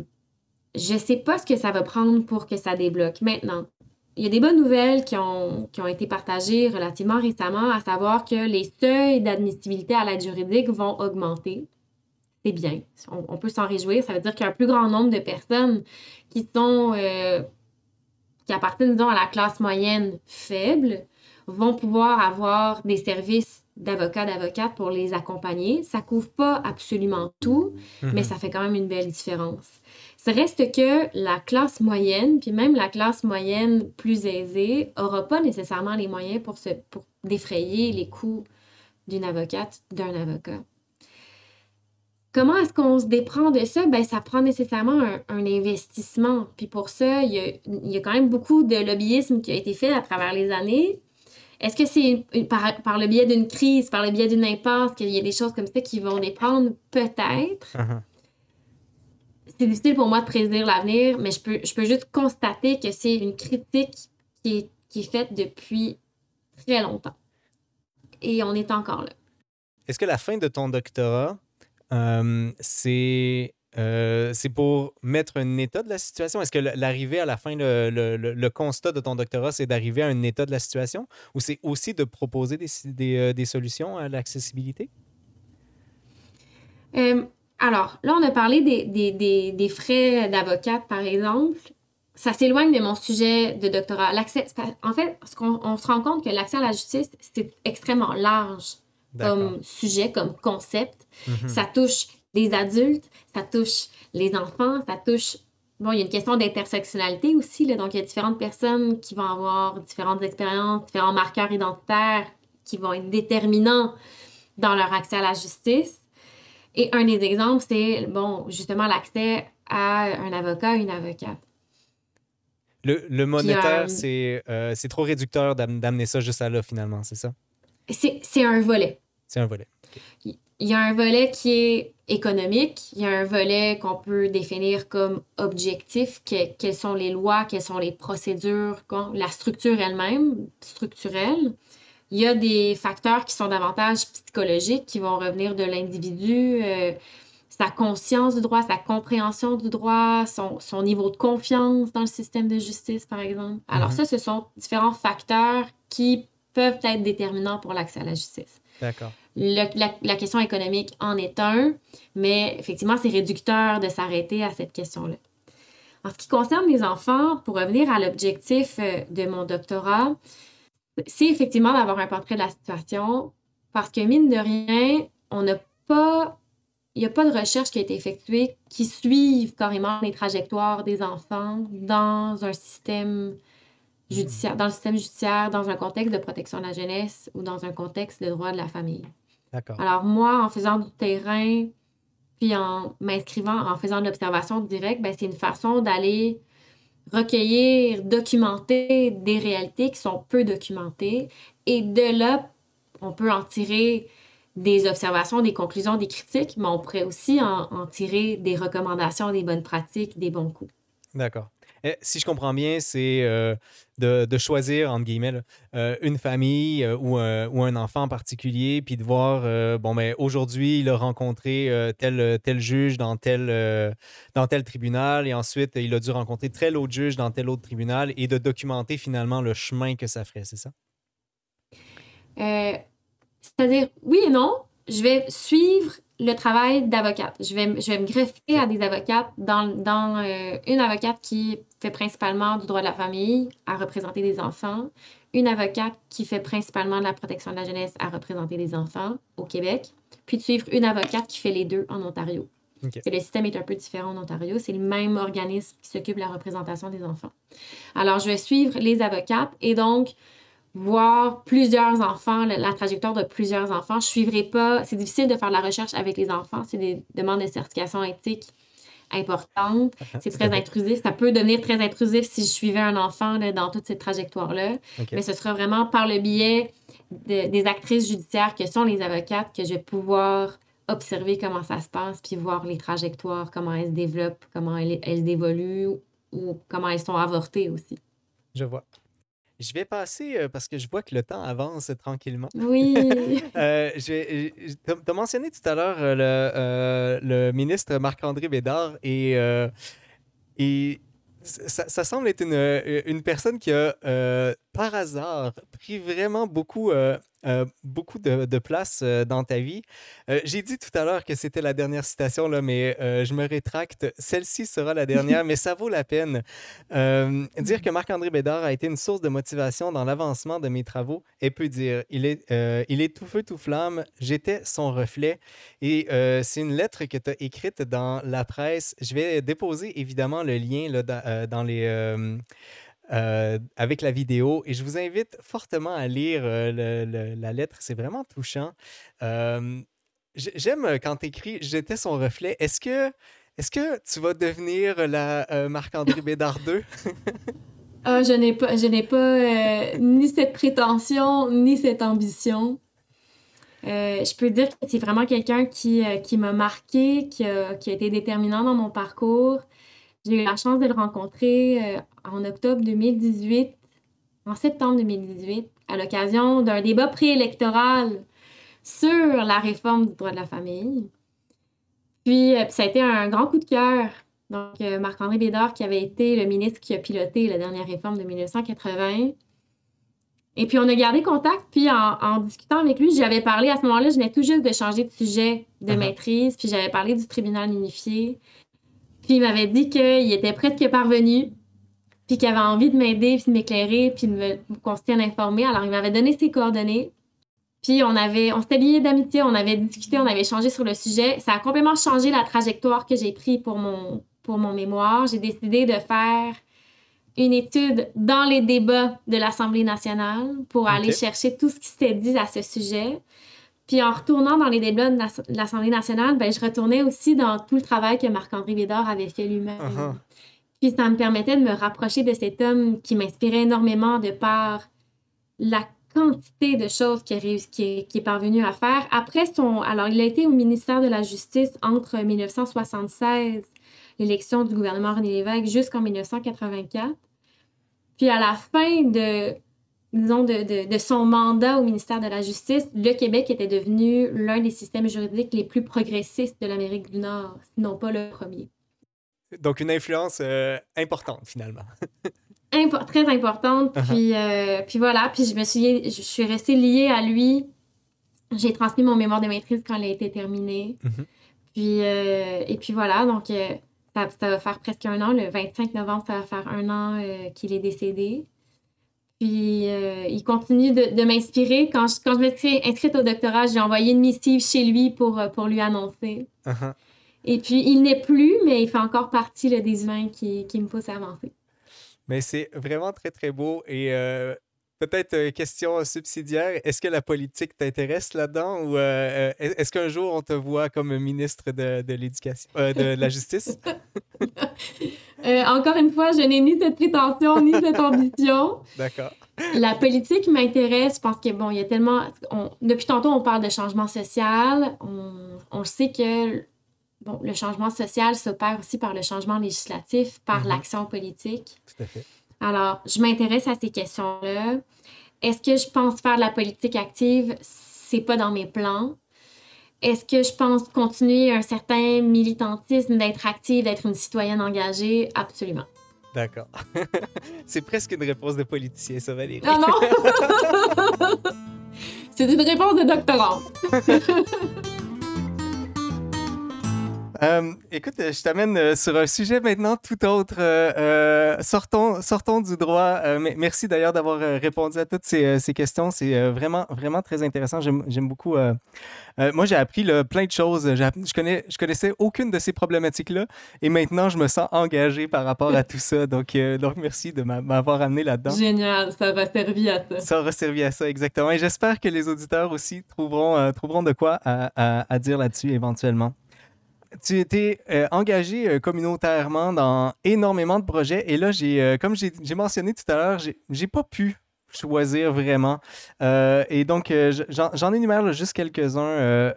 je sais pas ce que ça va prendre pour que ça débloque. Maintenant, il y a des bonnes nouvelles qui ont, qui ont été partagées relativement récemment, à savoir que les seuils d'admissibilité à l'aide juridique vont augmenter. C'est bien. On, on peut s'en réjouir. Ça veut dire qu'il y a un plus grand nombre de personnes qui sont euh, qui appartiennent, disons, à la classe moyenne faible vont pouvoir avoir des services d'avocats, d'avocates pour les accompagner. Ça couvre pas absolument tout, Mhm. mais ça fait quand même une belle différence. Ça reste que la classe moyenne, puis même la classe moyenne plus aisée, aura pas nécessairement les moyens pour, se, pour défrayer les coûts d'une avocate, d'un avocat. Comment est-ce qu'on se déprend de ça? Ben, ça prend nécessairement un, un investissement. Puis pour ça, il y, a, il y a quand même beaucoup de lobbyisme qui a été fait à travers les années. Est-ce que c'est par le biais d'une crise, par le biais d'une impasse, qu'il y a des choses comme ça qui vont dépendre? Peut-être. Uh-huh. C'est difficile pour moi de prédire l'avenir, mais je peux, je peux juste constater que c'est une critique qui est, qui est faite depuis très longtemps. Et on est encore là. Est-ce que la fin de ton doctorat, euh, c'est pour mettre un état de la situation? Est-ce que l'arrivée à la fin, le, le- le- constat de ton doctorat, c'est d'arriver à un état de la situation? Ou c'est aussi de proposer des, des, euh, des solutions à l'accessibilité? Alors, là, on a parlé des, des, des, frais d'avocate, par exemple. Ça s'éloigne de mon sujet de doctorat. L'accès, en fait, ce qu'on- on se rend compte que l'accès à la justice, c'est extrêmement large. Comme sujet, comme concept. Mhm. Ça touche les adultes, ça touche les enfants, ça touche... Bon, il y a une question d'intersectionnalité aussi, là, donc il y a différentes personnes qui vont avoir différentes expériences, différents marqueurs identitaires qui vont être déterminants dans leur accès à la justice. Et un des exemples, c'est, bon, justement, l'accès à un avocat, une avocate. Le, le monétaire, euh, c'est euh, c'est trop réducteur d'am- d'amener ça juste à là, finalement, c'est ça? C'est un volet. C'est un volet. Il y a un volet qui est économique, il y a un volet qu'on peut définir comme objectif, que- quelles sont les lois, quelles sont les procédures, la structure elle-même, structurelle. Il y a des facteurs qui sont davantage psychologiques, qui vont revenir de l'individu. euh, sa conscience du droit, sa compréhension du droit, son, son, niveau de confiance dans le système de justice, par exemple. Alors mhm. ça, ce sont différents facteurs qui peuvent être déterminants pour l'accès à la justice. D'accord. La, la, question économique en est un, mais effectivement, c'est réducteur de s'arrêter à cette question-là. En ce qui concerne les enfants, pour revenir à l'objectif euh, de mon doctorat, c'est effectivement d'avoir un portrait de la situation parce que, mine de rien, on n'a pas il n'y a pas de recherche qui a été effectuée qui suive carrément les trajectoires des enfants dans un système judiciaire, dans le système judiciaire, dans un contexte de protection de la jeunesse ou dans un contexte de droit de la famille. D'accord. Alors moi, en faisant du terrain, puis en m'inscrivant, en faisant de l'observation directe, ben, c'est une façon d'aller recueillir, documenter des réalités qui sont peu documentées. Et de là, on peut en tirer des observations, des conclusions, des critiques, mais on pourrait aussi en, tirer des recommandations, des bonnes pratiques, des bons coups. D'accord. Eh, si je comprends bien, c'est euh, de, choisir, entre guillemets, euh, une famille euh, ou, un enfant en particulier, puis de voir, bon, mais ben, aujourd'hui, il a rencontré tel, tel juge dans tel, dans tel tribunal, et ensuite, il a dû rencontrer tel autre juge dans tel autre tribunal, et de documenter finalement le chemin que ça ferait, c'est ça? C'est-à-dire, oui et non, je vais suivre le travail d'avocate. Je vais, je vais me greffer à des avocates dans, dans euh, une avocate qui fait principalement du droit de la famille à représenter des enfants, une avocate qui fait principalement de la protection de la jeunesse à représenter des enfants au Québec, puis de suivre une avocate qui fait les deux en Ontario. Le système est un peu différent en Ontario. C'est le même organisme qui s'occupe de la représentation des enfants. Alors, je vais suivre les avocates et donc, voir plusieurs enfants, la, trajectoire de plusieurs enfants. Je suivrai pas. C'est difficile de faire la recherche avec les enfants. C'est des demandes de certification éthique importantes. C'est très intrusif. Ça peut devenir très intrusif si je suivais un enfant dans toute cette trajectoire-là. Mais ce sera vraiment par le biais des actrices judiciaires que sont les avocates que je vais pouvoir observer comment ça se passe, puis voir les trajectoires, comment elles se développent, comment elles, elles évoluent ou comment elles sont avortées aussi. Je vois. Je vais passer, parce que je vois que le temps avance tranquillement. Oui. euh, tu as mentionné tout à l'heure le, le, ministre Marc-André Bédard et, et ça, ça, semble être une, une personne qui a, par hasard, pris vraiment beaucoup euh, beaucoup de, de place euh, dans ta vie. Euh, j'ai dit tout à l'heure que c'était la dernière citation, là, mais je me rétracte. Celle-ci sera la dernière, mais ça vaut la peine. dire que Marc-André Bédard a été une source de motivation dans l'avancement de mes travaux et peut dire il est, il est tout feu, tout flamme. J'étais son reflet. Et c'est une lettre que tu as écrite dans la presse. Je vais déposer évidemment le lien là, dans, dans les euh, avec la vidéo. Et je vous invite fortement à lire euh, la lettre. C'est vraiment touchant. Euh, j'aime quand tu écris J'étais son reflet. Est-ce que, est que tu vas devenir la Marc-André Bédard 2 ah, je n'ai pas, je n'ai pas ni cette prétention, ni cette ambition. je peux dire que c'est vraiment quelqu'un qui, qui m'a marqué, qui a, qui a, été déterminant dans mon parcours. J'ai eu la chance de le rencontrer en octobre 2018, en septembre 2018, à l'occasion d'un débat préélectoral sur la réforme du droit de la famille. Puis, euh, ça a été un grand coup de cœur. Donc, euh, Marc-André Bédard, qui avait été le ministre qui a piloté la dernière réforme de 1980. Et puis, on a gardé contact. Puis, en, discutant avec lui, j'avais parlé à ce moment-là, je venais tout juste de changer de sujet de uh-huh. maîtrise. Puis, j'avais parlé du tribunal unifié. Puis, il m'avait dit qu'il était presque parvenu puis qui avait envie de m'aider, puis de m'éclairer, puis de qu'on se tienne informé. Alors, il m'avait donné ses coordonnées. Puis on avait, on s'était liés d'amitié, on avait discuté, on avait échangé sur le sujet. Ça a complètement changé la trajectoire que j'ai prise pour mon, pour mon mémoire. J'ai décidé de faire une étude dans les débats de l'Assemblée nationale pour aller chercher tout ce qui s'était dit à ce sujet. Puis en retournant dans les débats de l'Assemblée nationale, ben, je retournais aussi dans tout le travail que Marc-André Bédard avait fait lui-même. Uh-huh. Puis ça me permettait de me rapprocher de cet homme qui m'inspirait énormément de par la quantité de choses qu'il qui est, est, parvenu à faire. Après son... Alors, il a été au ministère de la Justice entre 1976, l'élection du gouvernement René Lévesque, jusqu'en 1984. Puis à la fin de disons, de, de, son mandat au ministère de la Justice, le Québec était devenu l'un des systèmes juridiques les plus progressistes de l'Amérique du Nord, sinon pas le premier. Donc, une influence euh, importante, finalement. très importante. Uh-huh. Puis, euh, puis voilà, puis je me suis, je suis restée liée à lui. J'ai transmis mon mémoire de maîtrise quand elle a été terminée. Mm-hmm. Puis, euh, et puis voilà, donc ça, ça, va faire presque un an. Le 25 novembre, ça va faire un an qu'il est décédé. Puis euh, il continue de, m'inspirer. Quand je, quand je me suis inscrite au doctorat, j'ai envoyé une missive chez lui pour, euh, pour lui annoncer. Uh-huh. Et puis il n'est plus, mais il fait encore partie des humains qui, qui, me poussent à avancer. Mais c'est vraiment très, très beau. Et euh, peut-être question subsidiaire, est-ce que la politique t'intéresse là-dedans ou est-ce qu'un jour on te voit comme ministre de, de l'éducation, de la justice? Euh, encore une fois, je n'ai ni cette prétention ni cette ambition. D'accord. La politique m'intéresse parce que, bon, il y a tellement. depuis tantôt, on parle de changement social. On, on sait que bon, le changement social s'opère aussi par le changement législatif, par mhm. l'action politique. Tout à fait. Alors, je m'intéresse à ces questions-là. Est-ce que je pense faire de la politique active? C'est pas dans mes plans. Est-ce que je pense continuer un certain militantisme, d'être active, d'être une citoyenne engagée? Absolument. D'accord. C'est presque une réponse de politicien, ça, Valérie. Non, non! C'est une réponse de doctorant. Euh, écoute, je t'amène euh, sur un sujet maintenant tout autre. Euh, sortons, sortons du droit. merci d'ailleurs d'avoir répondu à toutes ces, ces questions. C'est vraiment, vraiment très intéressant. J'aime beaucoup. moi, j'ai appris plein de choses. Je, connais, je connaissais aucune de ces problématiques-là et maintenant, je me sens engagé par rapport à tout ça. Donc, donc merci de m'avoir amené là-dedans. Génial, ça aura servi à ça. Ça aura servi à ça, exactement. Et j'espère que les auditeurs aussi trouveront, trouveront de quoi à, à dire là-dessus éventuellement tu étais euh, engagé euh, communautairement dans énormément de projets. Et là, j'ai, euh, comme j'ai, mentionné tout à l'heure, j'ai, j'ai pas pu choisir vraiment. et donc, j'en, énumère juste quelques-uns.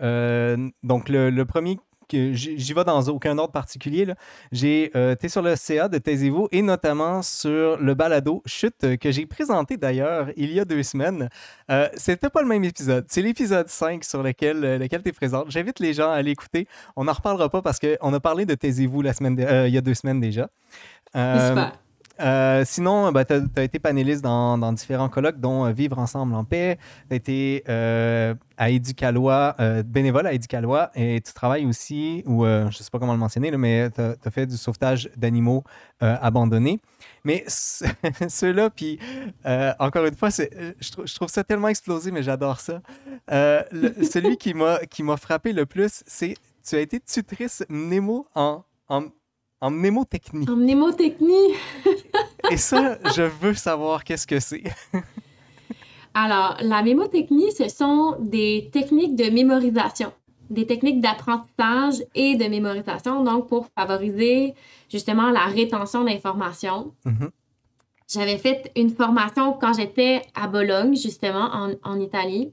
donc, le, le, premier j'y vais dans aucun ordre particulier. J'ai euh, sur le CA de Taisez-vous et notamment sur le balado Chute euh, que j'ai présenté d'ailleurs il y a deux semaines. Euh, C'était pas le même épisode. C'est l'épisode 5 sur lequel, euh, lequel tu es présente. J'invite les gens à l'écouter. On n'en reparlera pas parce qu'on a parlé de Taisez-vous semaine il y a deux semaines déjà. Super. Euh, sinon, bah, tu as, été panéliste dans, différents colloques, dont euh, Vivre ensemble en paix. Tu as été euh, à Éducalois, bénévole à Éducalois, et tu travailles aussi, ou je ne sais pas comment le mentionner, mais tu as, fait du sauvetage d'animaux abandonnés. Mais ceux-là, puis encore une fois, je, trouve ça tellement explosé, mais j'adore ça. celui qui m'a frappé le plus, c'est tu as été tutrice Nemo en en mnémotechnie. En mnémotechnie. Et ça, je veux savoir qu'est-ce que c'est. Alors, la mémotechnie, ce sont des techniques de mémorisation, des techniques d'apprentissage et de mémorisation, donc pour favoriser justement la rétention d'informations. Mm-hmm. J'avais fait une formation quand j'étais à Bologne, justement, en, en Italie.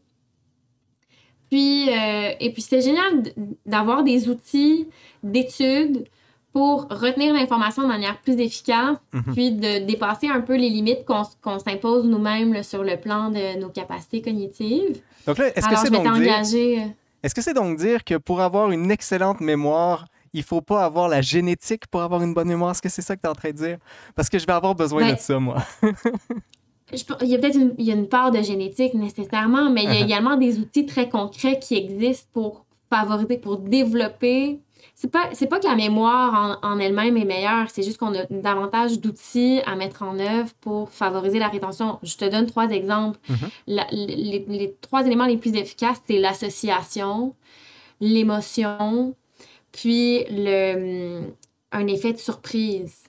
Puis, euh, et puis, c'était génial d'avoir des outils d'études pour retenir l'information de manière plus efficace, mhm. puis de dépasser un peu les limites qu'on s'impose nous-mêmes sur le plan de nos capacités cognitives. Donc là, est-ce que c'est donc dire... Est-ce que c'est donc dire que pour avoir une excellente mémoire, il faut pas avoir la génétique pour avoir une bonne mémoire? Est-ce que c'est ça que tu es en train de dire? Parce que je vais avoir besoin ben, de ça, moi. il y a peut-être une, une, part de génétique nécessairement, mais il y a uh-huh. également des outils très concrets qui existent pour favoriser, pour développer c'est pas c'est pas que la mémoire en, elle-même est meilleure, c'est juste qu'on a davantage d'outils à mettre en œuvre pour favoriser la rétention. Je te donne trois exemples. Mm-hmm. les, trois éléments les plus efficaces, c'est l'association, l'émotion, puis le un effet de surprise.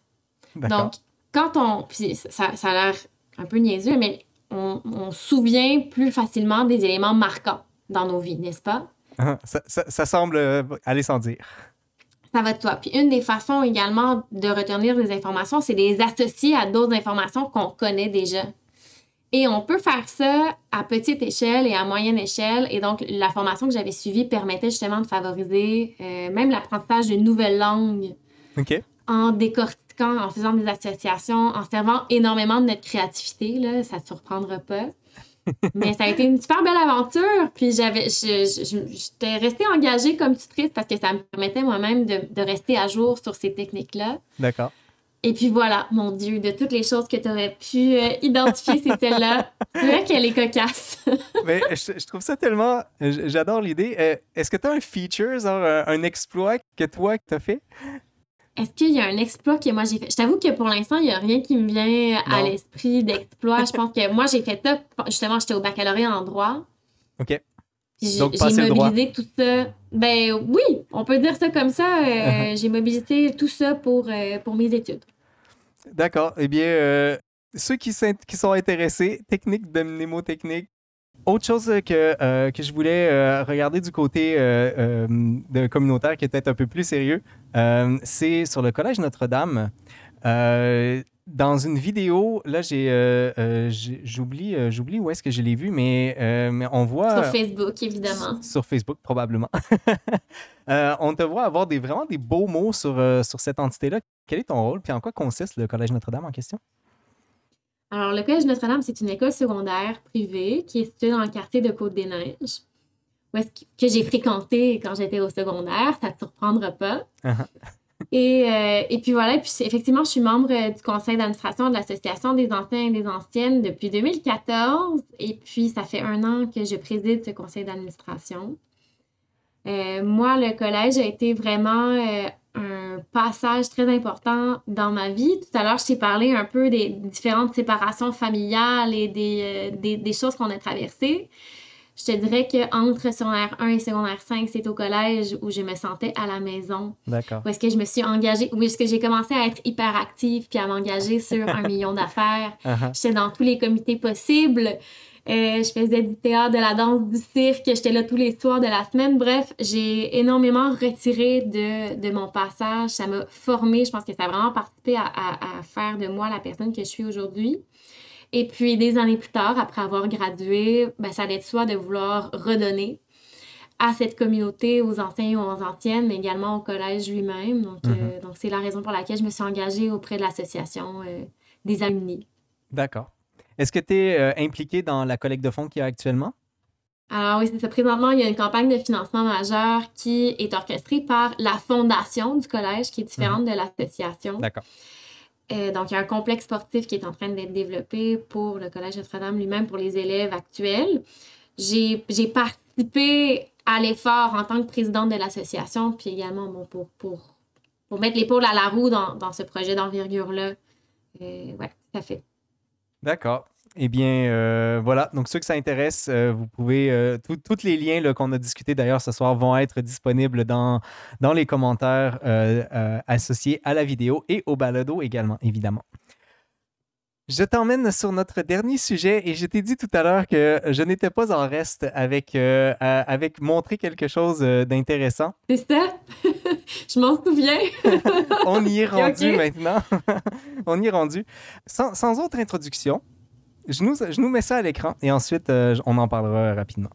Donc, quand on. Puis ça, ça a l'air un peu niaiseux, mais on, on se souvient plus facilement des éléments marquants dans nos vies, n'est-ce pas? Ah, ça, ça, semble euh, aller sans dire ça va de toi. Puis une des façons également de retenir des informations, c'est de les associer à d'autres informations qu'on connaît déjà. Et on peut faire ça à petite échelle et à moyenne échelle. Et donc, la formation que j'avais suivie permettait justement de favoriser euh, même l'apprentissage d'une nouvelle langue. OK. En décortiquant en faisant des associations, en servant énormément de notre créativité, là, ça ne te surprendra pas. Mais ça a été une super belle aventure. Puis j'avais, j'étais restée engagée comme tutrice parce que ça me permettait moi-même de, de rester à jour sur ces techniques-là. D'accord. Et puis voilà, mon Dieu, de toutes les choses que tu aurais pu euh, identifier, c'est celle-là. C'est vrai qu'elle est cocasse. Mais je, trouve ça tellement. J'adore l'idée. Euh, est-ce que tu as un feature, genre un, exploit que toi, que tu as fait? Est-ce qu'il y a un exploit que moi j'ai fait? Je t'avoue que pour l'instant, il n'y a rien qui me vient à l'esprit d'exploit. je pense que moi, j'ai fait ça. Justement, j'étais au baccalauréat en droit. OK. J'ai mobilisé tout ça. Ben oui, on peut dire ça comme ça. Euh, uh-huh. J'ai mobilisé tout ça pour, pour mes études. D'accord. Eh bien, euh, ceux qui, qui, sont intéressés, technique de mnémotechnique, autre chose que, euh, que je voulais euh, regarder du côté de communautaire qui était un peu plus sérieux, c'est sur le Collège Notre-Dame. dans une vidéo, là, j'ai, j'oublie, j'oublie où est-ce que je l'ai vu, mais, mais on voit. Sur Facebook, évidemment. Sur Facebook, probablement. on te voit avoir des, vraiment des beaux mots sur, sur cette entité-là. Quel est ton rôle, puis en quoi consiste le Collège Notre-Dame en question? Alors, le Collège Notre-Dame, c'est une école secondaire privée qui est située dans le quartier de Côte-des-Neiges, que j'ai fréquenté quand j'étais au secondaire, ça ne te surprendra pas. Et, euh, et, puis voilà, puis effectivement, je suis membre du conseil d'administration de l'Association des anciens et des anciennes depuis 2014. Et puis, ça fait un an que je préside ce conseil d'administration. Euh, moi, le collège a été vraiment euh, un passage très important dans ma vie. Tout à l'heure, je t'ai parlé un peu des différentes séparations familiales et des, euh, des, des choses qu'on a traversées. Je te dirais qu'entre secondaire 1 et secondaire 5, c'est au collège où je me sentais à la maison. D'accord. Où est-ce que je me suis engagée, où est-ce que j'ai commencé à être hyper active puis à m'engager sur un million d'affaires. Uh-huh. J'étais dans tous les comités possibles. Euh, je faisais du théâtre, de la danse, du cirque. J'étais là tous les soirs de la semaine. Bref, j'ai énormément retiré de, de, mon passage. Ça m'a formé. Je pense que ça a vraiment participé à, à, faire de moi la personne que je suis aujourd'hui. Et puis, des années plus tard, après avoir gradué, ben, ça allait de soi de vouloir redonner à cette communauté, aux anciens ou aux anciennes, mais également au collège lui-même. Donc, euh, donc c'est la raison pour laquelle je me suis engagée auprès de l'association euh, des alumni. D'accord. Est-ce que tu es euh, impliqué dans la collecte de fonds qu'il y a actuellement? Alors oui, c'est ça. Présentement, il y a une campagne de financement majeure qui est orchestrée par la fondation du collège, qui est différente mhm. de l'association. D'accord. Euh, donc, il y a un complexe sportif qui est en train d'être développé pour le Collège Notre-Dame lui-même, pour les élèves actuels. J'ai participé à l'effort en tant que présidente de l'association, puis également bon, pour, pour, pour mettre l'épaule à la roue dans, dans ce projet d'envergure-là. Euh, oui, tout à fait. D'accord. Eh bien, euh, voilà. Donc, ceux que ça intéresse, euh, vous pouvez. Euh, tous les liens qu'on a discutés d'ailleurs ce soir vont être disponibles dans, dans les commentaires associés à la vidéo et au balado également, évidemment. Je t'emmène sur notre dernier sujet et je t'ai dit tout à l'heure que je n'étais pas en reste avec, avec montrer quelque chose d'intéressant. C'est ça? je m'en souviens. On y est rendu maintenant. On y est rendu. Sans, sans autre introduction, je nous, je nous mets ça à l'écran et ensuite euh, on en parlera rapidement.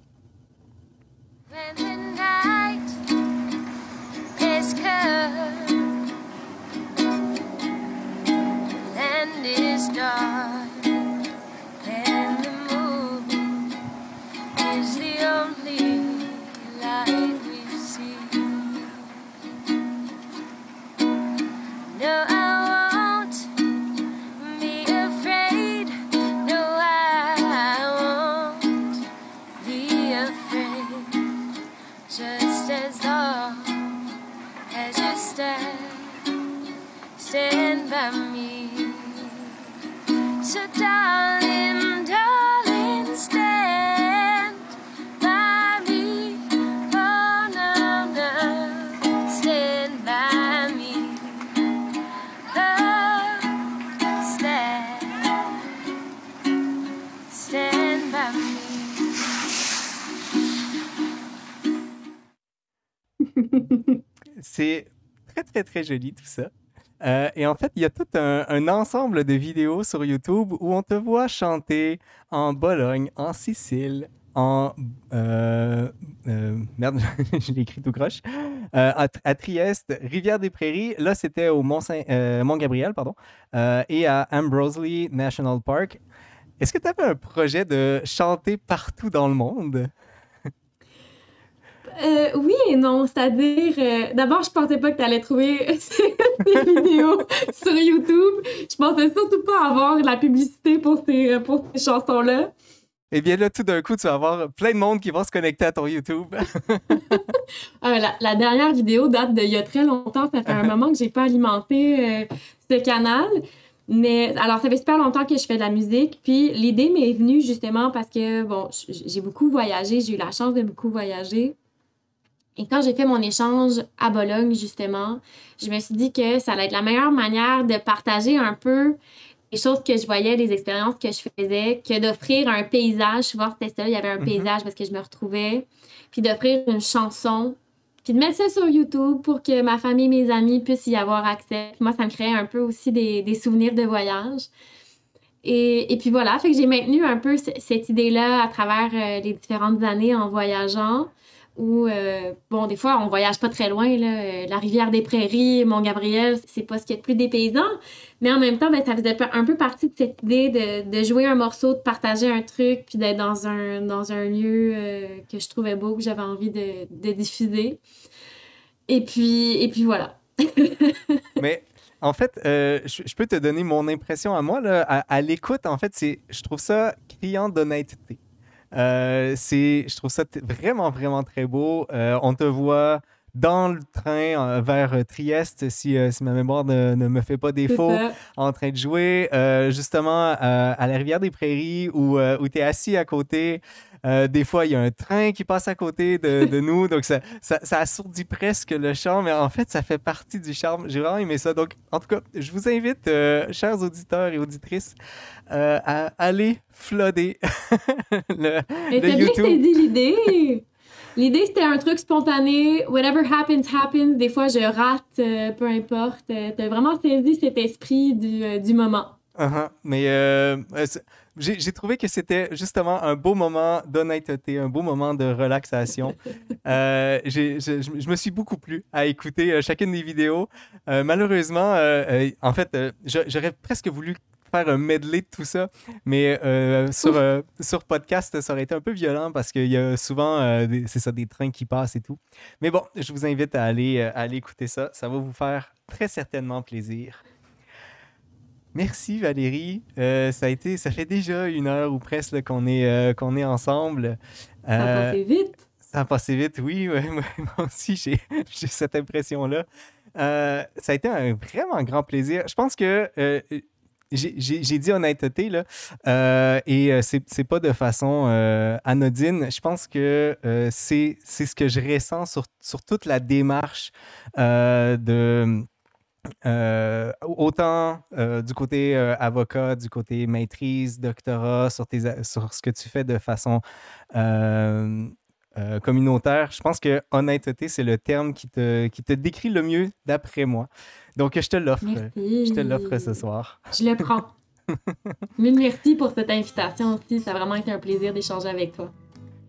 And the moon is the only light we see. No, I won't be afraid. No, I won't be afraid. Just as long as you stand, stand by me. C'est très, très, très joli tout ça. Euh, et en fait, il y a tout un, ensemble de vidéos sur YouTube où on te voit chanter en Bologne, en Sicile, en. Euh, euh, merde, je l'ai écrit tout croche. À, Trieste, Rivière-des-Prairies. Là, c'était au Mont-Gabriel, pardon. et à Ambrosley National Park. Est-ce que tu avais un projet de chanter partout dans le monde? Euh, oui et non. C'est-à-dire, euh, d'abord, je pensais pas que tu allais trouver des vidéos sur YouTube. Je pensais surtout pas avoir la publicité pour ces, pour ces chansons-là. Eh bien là, tout d'un coup, tu vas avoir plein de monde qui vont se connecter à ton YouTube. Euh, la, dernière vidéo date d'il y a très longtemps. Ça fait un moment que j'ai pas alimenté ce canal. Mais alors, ça fait super longtemps que je fais de la musique. Puis l'idée m'est venue justement parce que, bon, j'ai beaucoup voyagé. J'ai eu la chance de beaucoup voyager. Et quand j'ai fait mon échange à Bologne, justement, je me suis dit que ça allait être la meilleure manière de partager un peu les choses que je voyais, les expériences que je faisais, que d'offrir un paysage. Souvent, c'était ça, il y avait un mhm. paysage parce que je me retrouvais. Puis d'offrir une chanson. Puis de mettre ça sur YouTube pour que ma famille, mes amis puissent y avoir accès. moi, ça me créait un peu aussi des, des souvenirs de voyage. Et, et, puis voilà, fait que j'ai maintenu un peu cette idée-là à travers euh, les différentes années en voyageant où, euh, bon, des fois, on voyage pas très loin, là. Euh, la rivière des Prairies, Mont-Gabriel, c'est pas ce qu'il y a plus dépaysant. Mais en même temps, ben, ça faisait un peu partie de cette idée de, de jouer un morceau, de partager un truc, puis d'être dans un, dans un lieu euh, que je trouvais beau, que j'avais envie de, de, diffuser. Et puis, et puis voilà. Mais en fait, je, peux te donner mon impression à moi. Là, à, à l'écoute, en fait, je trouve ça criant d'honnêteté. Euh, je trouve ça vraiment, vraiment très beau. Euh, on te voit dans le train euh, vers Trieste, si, si ma mémoire ne, ne, me fait pas défaut, en train de jouer justement à la rivière des Prairies où, où tu es assis à côté euh, des fois, il y a un train qui passe à côté de, nous, donc ça, ça, assourdit presque le chant, mais en fait, ça fait partie du charme. J'ai vraiment aimé ça. Donc, en tout cas, je vous invite, euh, chers auditeurs et auditrices, euh, à aller flooder le, t'as bien saisi l'idée! L'idée, c'était un truc spontané. Whatever happens, happens. Des fois, je rate, peu importe. T'as vraiment saisi cet esprit du, du moment. Uh-huh. Mais j'ai trouvé que c'était justement un beau moment d'honnêteté, un beau moment de relaxation. Euh, je, me suis beaucoup plu à écouter euh, chacune des vidéos. Euh, malheureusement, en fait, j'aurais presque voulu faire un medley de tout ça, mais sur, sur podcast, ça aurait été un peu violent parce qu'il y a souvent, c'est ça, des trains qui passent et tout. Mais bon, je vous invite à aller, à aller écouter ça. Ça va vous faire très certainement plaisir. Merci Valérie. Euh, ça a été, ça fait déjà une heure ou presque qu'on est, euh, qu'on est ensemble. ça a euh, passé vite. Ça a passé vite, oui. moi aussi, j'ai, cette impression-là. ça a été un vraiment grand plaisir. Je pense que j'ai, dit honnêteté, là, et c'est, c'est pas de façon anodine. Je pense que c'est, c'est ce que je ressens sur, sur toute la démarche de euh, autant euh, du côté euh, avocat, du côté maîtrise, doctorat, sur, tes, sur ce que tu fais de façon communautaire, je pense que honnêteté, c'est le terme qui te, qui te décrit le mieux d'après moi. Donc, je te l'offre. Je te l'offre ce soir. Je le prends. Mille merci pour cette invitation aussi. Ça a vraiment été un plaisir d'échanger avec toi.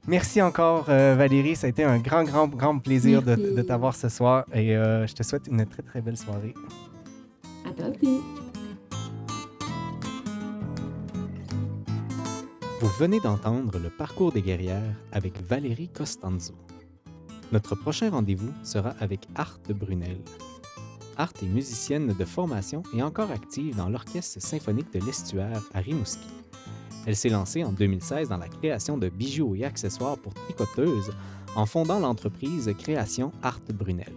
Merci encore, euh, Valérie. Ça a été un grand, grand, grand plaisir de, t'avoir ce soir et euh, je te souhaite une très, très belle soirée. À toi aussi. Vous venez d'entendre le parcours des guerrières avec Valérie Costanzo. Notre prochain rendez-vous sera avec Art Brunel. Art est musicienne de formation et encore active dans l'Orchestre symphonique de l'Estuaire à Rimouski. Elle s'est lancée en 2016 dans la création de bijoux et accessoires pour tricoteuses en fondant l'entreprise Création Art Brunel.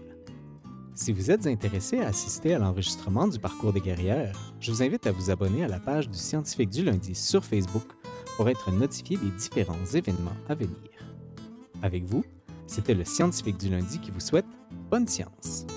Si vous êtes intéressé à assister à l'enregistrement du parcours des guerrières, je vous invite à vous abonner à la page du Scientifique du lundi sur Facebook pour être notifié des différents événements à venir. Avec vous, c'était le Scientifique du lundi qui vous souhaite bonne science.